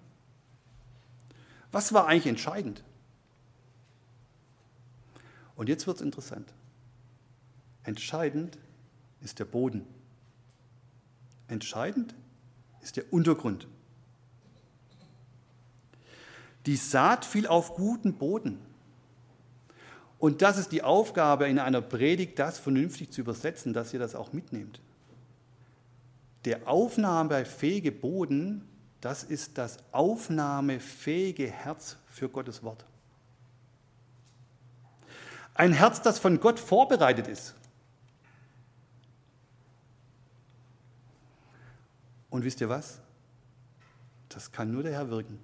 Was war eigentlich entscheidend? Und jetzt wird es interessant. Entscheidend ist der Boden. Entscheidend ist der Untergrund. Die Saat fiel auf guten Boden. Und das ist die Aufgabe in einer Predigt, das vernünftig zu übersetzen, dass ihr das auch mitnehmt. Der aufnahmefähige Boden, das ist das aufnahmefähige Herz für Gottes Wort. Ein Herz, das von Gott vorbereitet ist. Und wisst ihr was? Das kann nur der Herr wirken.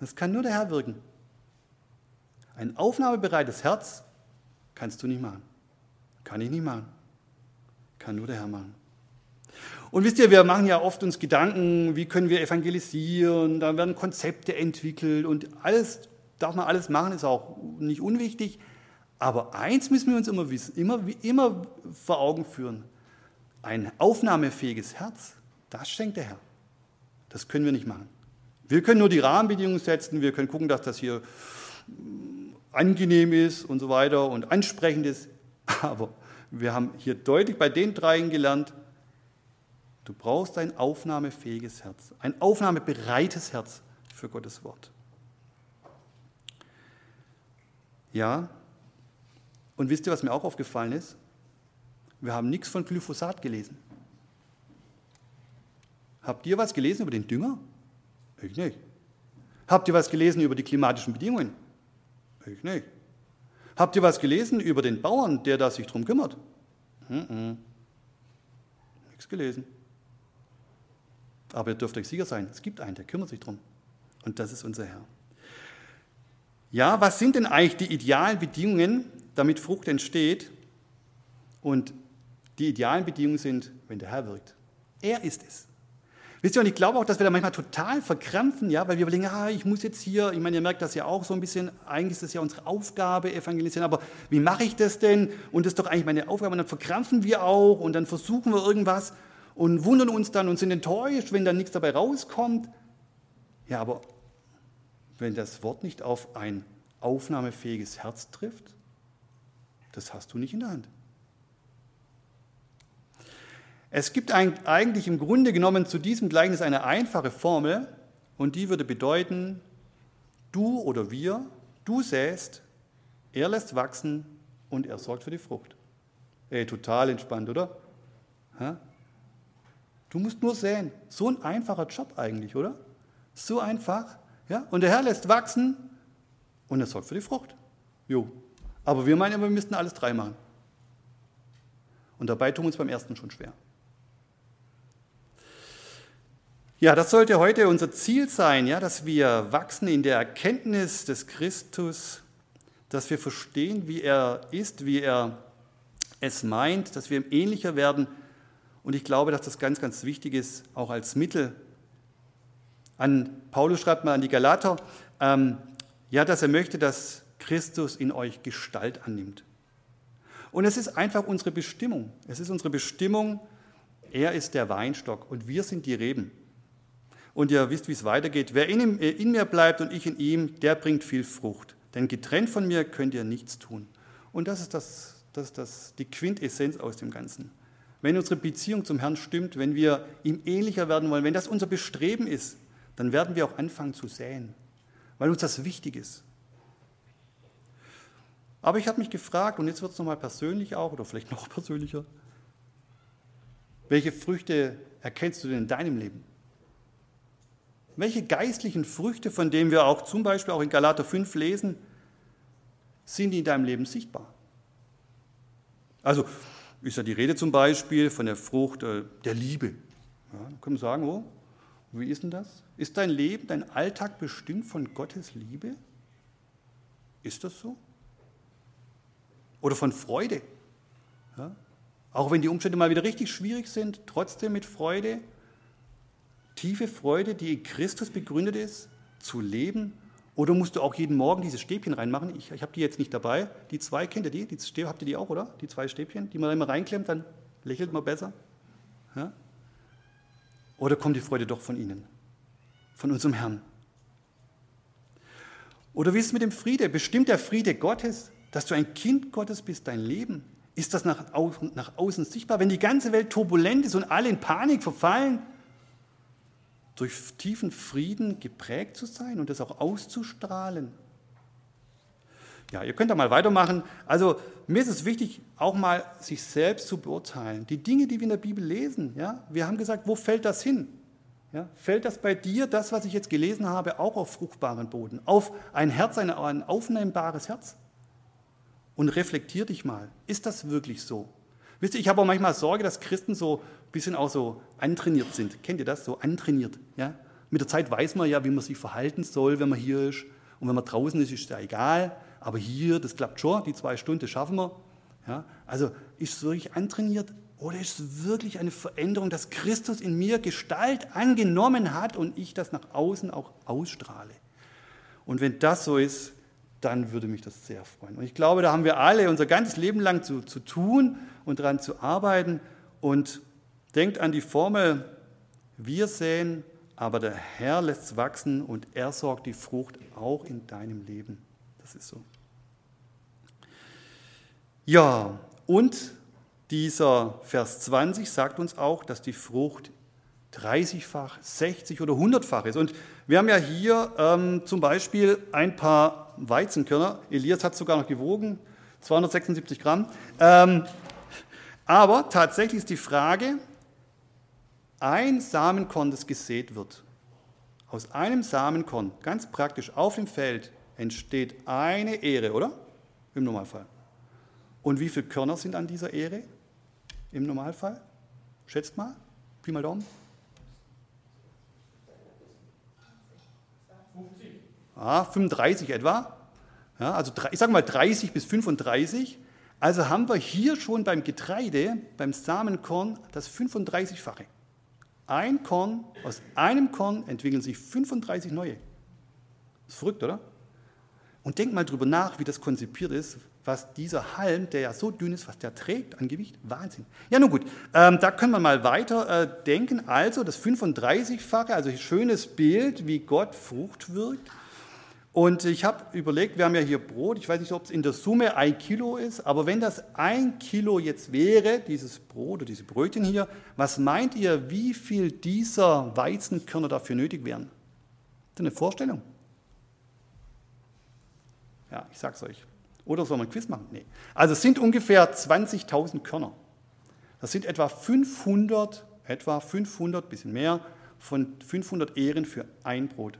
Das kann nur der Herr wirken. Ein aufnahmebereites Herz kannst du nicht machen. Kann ich nicht machen. Kann nur der Herr machen. Und wisst ihr, wir machen ja oft uns Gedanken, wie können wir evangelisieren, da werden Konzepte entwickelt und alles, darf man alles machen, ist auch nicht unwichtig. Aber eins müssen wir uns immer wissen, immer, immer vor Augen führen. Ein aufnahmefähiges Herz, das schenkt der Herr. Das können wir nicht machen. Wir können nur die Rahmenbedingungen setzen, wir können gucken, dass das hier angenehm ist und so weiter und ansprechend ist. Aber wir haben hier deutlich bei den dreien gelernt, du brauchst ein aufnahmefähiges Herz, ein aufnahmebereites Herz für Gottes Wort. Ja, und wisst ihr, was mir auch aufgefallen ist? Wir haben nichts von Glyphosat gelesen. Habt ihr was gelesen über den Dünger? Ich nicht. Habt ihr was gelesen über die klimatischen Bedingungen? Ich nicht. Habt ihr was gelesen über den Bauern, der da sich drum kümmert? Nichts gelesen. Aber ihr dürft euch sicher sein, es gibt einen, der kümmert sich drum. Und das ist unser Herr. Ja, was sind denn eigentlich die idealen Bedingungen, damit Frucht entsteht? Und die idealen Bedingungen sind, wenn der Herr wirkt. Er ist es. Wisst ihr, und ich glaube auch, dass wir da manchmal total verkrampfen, ja, weil wir überlegen, ah, ich muss jetzt hier, ich meine, ihr merkt das ja auch so ein bisschen, eigentlich ist das ja unsere Aufgabe, evangelisieren, aber wie mache ich das denn? Und das ist doch eigentlich meine Aufgabe. Und dann verkrampfen wir auch und dann versuchen wir irgendwas und wundern uns dann und sind enttäuscht, wenn dann nichts dabei rauskommt. Ja, aber wenn das Wort nicht auf ein aufnahmefähiges Herz trifft, das hast du nicht in der Hand. Es gibt eigentlich im Grunde genommen zu diesem Gleichnis eine einfache Formel und die würde bedeuten, du oder wir, du säst, er lässt wachsen und er sorgt für die Frucht. Ey, total entspannt, oder? Du musst nur säen. So ein einfacher Job eigentlich, oder? So einfach. Ja? Und der Herr lässt wachsen und er sorgt für die Frucht. Jo. Aber wir meinen, wir müssten alles drei machen. Und dabei tun wir uns beim ersten schon schwer. Ja, das sollte heute unser Ziel sein, ja, dass wir wachsen in der Erkenntnis des Christus, dass wir verstehen, wie er ist, wie er es meint, dass wir ihm ähnlicher werden. Und ich glaube, dass das ganz, ganz wichtig ist, auch als Mittel. An Paulus schreibt mal an die Galater, ähm, ja, dass er möchte, dass Christus in euch Gestalt annimmt. Und es ist einfach unsere Bestimmung. Es ist unsere Bestimmung, er ist der Weinstock und wir sind die Reben. Und ihr wisst, wie es weitergeht. Wer in, äh, in mir bleibt und ich in ihm, der bringt viel Frucht. Denn getrennt von mir könnt ihr nichts tun. Und das ist, das, das ist das, die Quintessenz aus dem Ganzen. Wenn unsere Beziehung zum Herrn stimmt, wenn wir ihm ähnlicher werden wollen, wenn das unser Bestreben ist, dann werden wir auch anfangen zu säen, weil uns das wichtig ist. Aber ich habe mich gefragt, und jetzt wird es nochmal persönlich auch, oder vielleicht noch persönlicher, welche Früchte erkennst du denn in deinem Leben? Welche geistlichen Früchte, von denen wir auch zum Beispiel auch in Galater 5 lesen, sind in deinem Leben sichtbar? Also ist ja die Rede zum Beispiel von der Frucht äh, der Liebe. Ja, können wir sagen, oh, wie ist denn das? Ist dein Leben, dein Alltag bestimmt von Gottes Liebe? Ist das so? Oder von Freude? Ja? Auch wenn die Umstände mal wieder richtig schwierig sind, trotzdem mit Freude, tiefe Freude, die in Christus begründet ist, zu leben? Oder musst du auch jeden Morgen diese Stäbchen reinmachen? Ich, ich habe die jetzt nicht dabei. Die zwei, kennt ihr die? die Stäb, habt ihr die auch, oder? Die zwei Stäbchen, die man immer reinklemmt, dann lächelt man besser. Ja? Oder kommt die Freude doch von ihnen? Von unserem Herrn? Oder wie ist es mit dem Friede? Bestimmt der Friede Gottes, dass du ein Kind Gottes bist, dein Leben? Ist das nach, nach außen sichtbar? Wenn die ganze Welt turbulent ist und alle in Panik verfallen, durch tiefen Frieden geprägt zu sein und das auch auszustrahlen. Ja, ihr könnt da mal weitermachen. Also mir ist es wichtig, auch mal sich selbst zu beurteilen. Die Dinge, die wir in der Bibel lesen, ja, wir haben gesagt, wo fällt das hin? Ja, fällt das bei dir, das, was ich jetzt gelesen habe, auch auf fruchtbaren Boden, auf ein Herz, ein, ein aufnehmbares Herz? und reflektier dich mal. Ist das wirklich so? Wisst ihr, ich habe auch manchmal Sorge, dass Christen so bisschen auch so antrainiert sind. Kennt ihr das? So antrainiert. Ja? Mit der Zeit weiß man ja, wie man sich verhalten soll, wenn man hier ist. Und wenn man draußen ist, ist ja egal. Aber hier, das klappt schon, die zwei Stunden schaffen wir. Ja? Also ist es wirklich antrainiert oder ist es wirklich eine Veränderung, dass Christus in mir Gestalt angenommen hat und ich das nach außen auch ausstrahle? Und wenn das so ist, dann würde mich das sehr freuen. Und ich glaube, da haben wir alle unser ganzes Leben lang zu, zu tun und daran zu arbeiten. Und denkt an die Formel, wir säen, aber der Herr lässt es wachsen und er sorgt die Frucht auch in deinem Leben. Das ist so. Ja, und dieser Vers 20 sagt uns auch, dass die Frucht 30-fach, 60 oder 100-fach ist. Und wir haben ja hier ähm, zum Beispiel ein paar Weizenkörner. Elias hat sogar noch gewogen, 276 Gramm. Ähm, aber tatsächlich ist die Frage, ein Samenkorn, das gesät wird, aus einem Samenkorn, ganz praktisch auf dem Feld, entsteht eine Ehre, oder? Im Normalfall. Und wie viele Körner sind an dieser Ehre im Normalfall? Schätzt mal, Pi mal Daumen. ja, 35 etwa, ja, also ich sage mal 30 bis 35. Also haben wir hier schon beim Getreide, beim Samenkorn, das 35-fache. Ein Korn, aus einem Korn entwickeln sich 35 neue. Ist verrückt, oder? Und denk mal drüber nach, wie das konzipiert ist, was dieser Halm, der ja so dünn ist, was der trägt an Gewicht. Wahnsinn. Ja, nun gut, ähm, da können wir mal weiter äh, denken. Also das 35-fache, also schönes Bild, wie Gott Frucht wirkt. Und ich habe überlegt, wir haben ja hier Brot, ich weiß nicht, ob es in der Summe ein Kilo ist, aber wenn das ein Kilo jetzt wäre, dieses Brot oder diese Brötchen hier, was meint ihr, wie viel dieser Weizenkörner dafür nötig wären? Ist das eine Vorstellung? Ja, ich sag's euch. Oder soll man ein Quiz machen? Nee. Also es sind ungefähr 20.000 Körner. Das sind etwa 500, etwa 500, bisschen mehr, von 500 Ehren für ein Brot.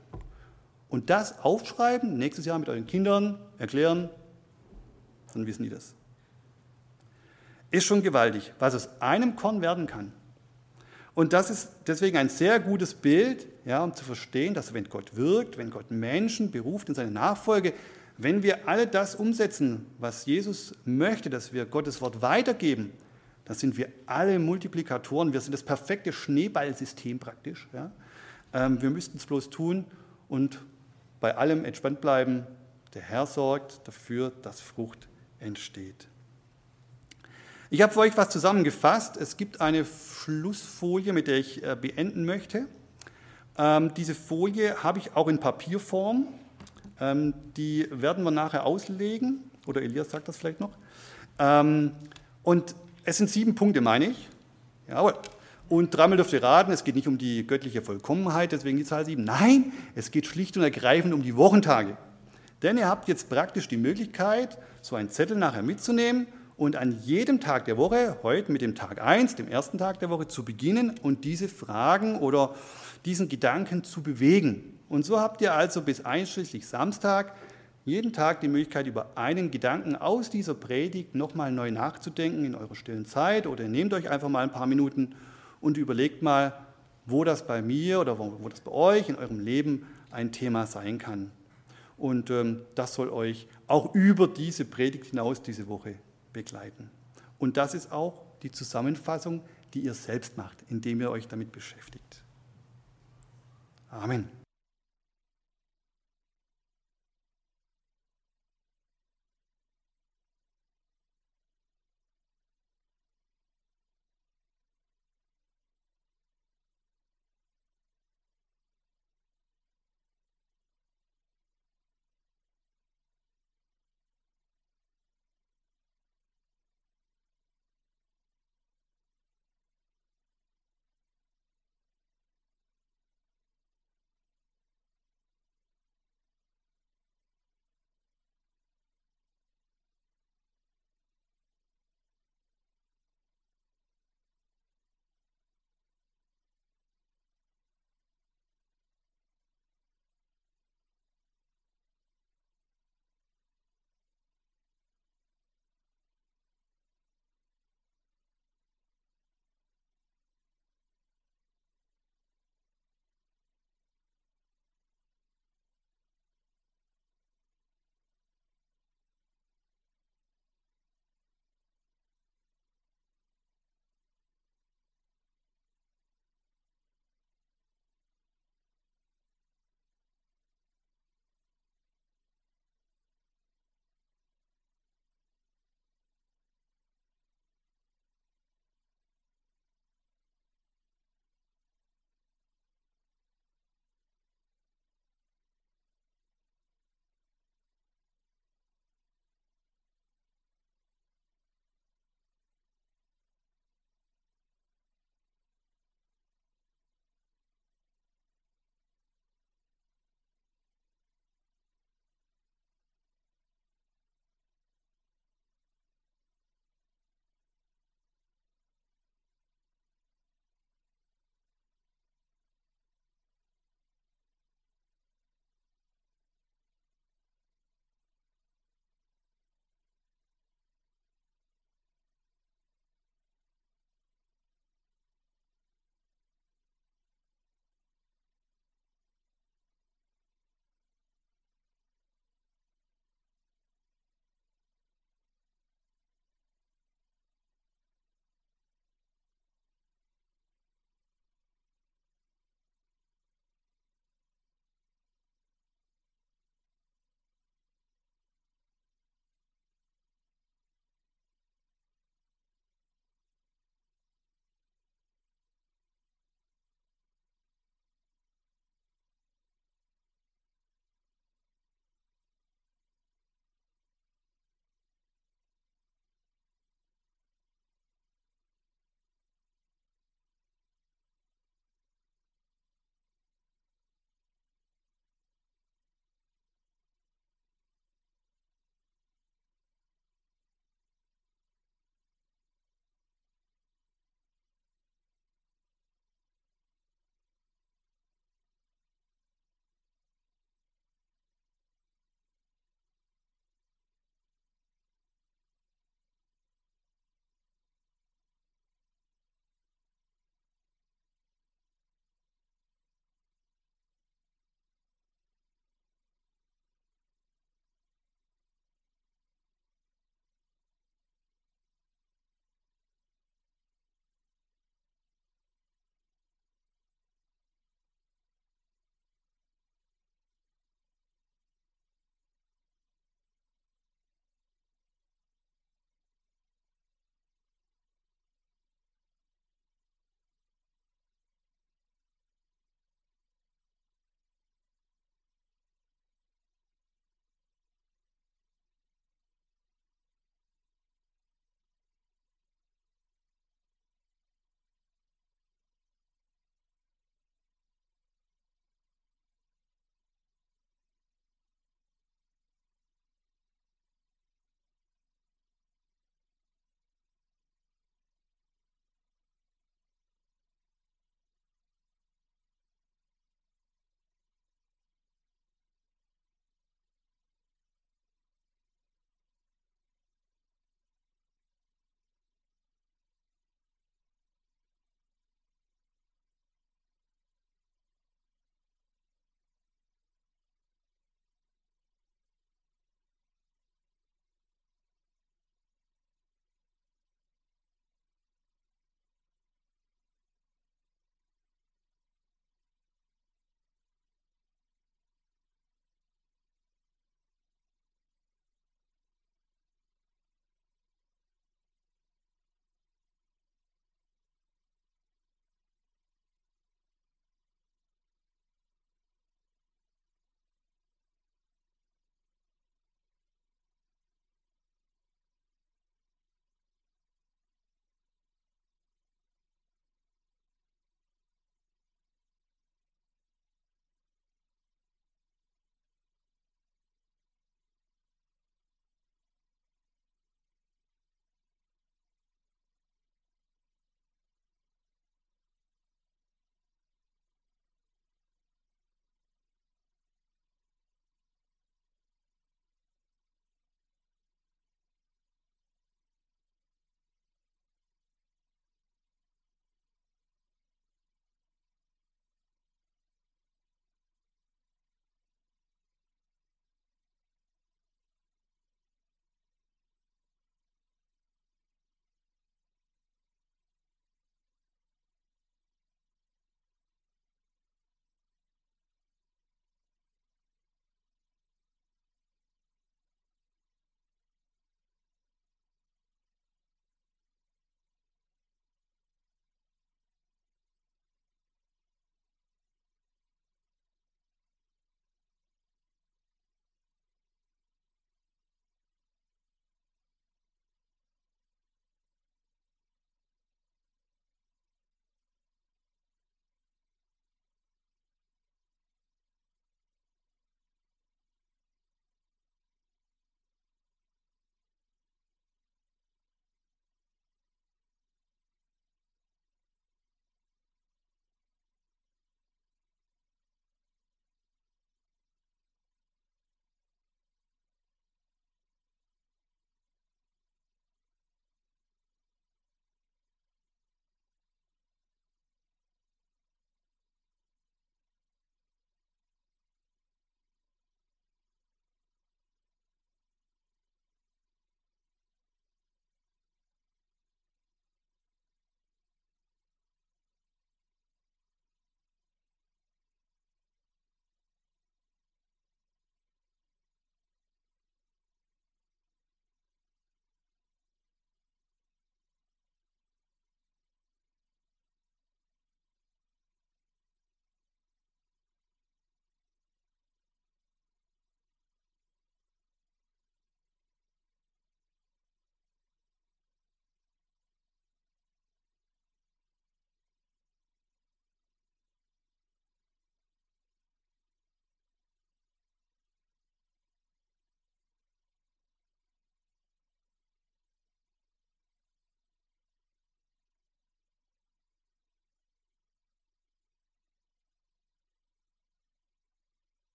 Und das aufschreiben, nächstes Jahr mit euren Kindern erklären, dann wissen die das. Ist schon gewaltig, was aus einem Korn werden kann. Und das ist deswegen ein sehr gutes Bild, ja, um zu verstehen, dass wenn Gott wirkt, wenn Gott Menschen beruft in seine Nachfolge, wenn wir alle das umsetzen, was Jesus möchte, dass wir Gottes Wort weitergeben, dann sind wir alle Multiplikatoren. Wir sind das perfekte Schneeballsystem praktisch. Ja? Ähm, wir müssten es bloß tun und bei allem entspannt bleiben. Der Herr sorgt dafür, dass Frucht entsteht. Ich habe für euch was zusammengefasst. Es gibt eine Schlussfolie, mit der ich äh, beenden möchte. Ähm, diese Folie habe ich auch in Papierform. Ähm, die werden wir nachher auslegen. Oder Elias sagt das vielleicht noch. Ähm, und es sind sieben Punkte, meine ich. Jawohl. Und dreimal dürft ihr raten, es geht nicht um die göttliche Vollkommenheit, deswegen die Zahl sieben. Nein, es geht schlicht und ergreifend um die Wochentage. Denn ihr habt jetzt praktisch die Möglichkeit, so einen Zettel nachher mitzunehmen und an jedem Tag der Woche, heute mit dem Tag 1, dem ersten Tag der Woche, zu beginnen und diese Fragen oder diesen Gedanken zu bewegen. Und so habt ihr also bis einschließlich Samstag jeden Tag die Möglichkeit, über einen Gedanken aus dieser Predigt nochmal neu nachzudenken in eurer stillen Zeit oder nehmt euch einfach mal ein paar Minuten und überlegt mal, wo das bei mir oder wo, wo das bei euch in eurem Leben ein Thema sein kann. Und ähm, das soll euch auch über diese Predigt hinaus diese Woche begleiten. Und das ist auch die Zusammenfassung, die ihr selbst macht, indem ihr euch damit beschäftigt. Amen.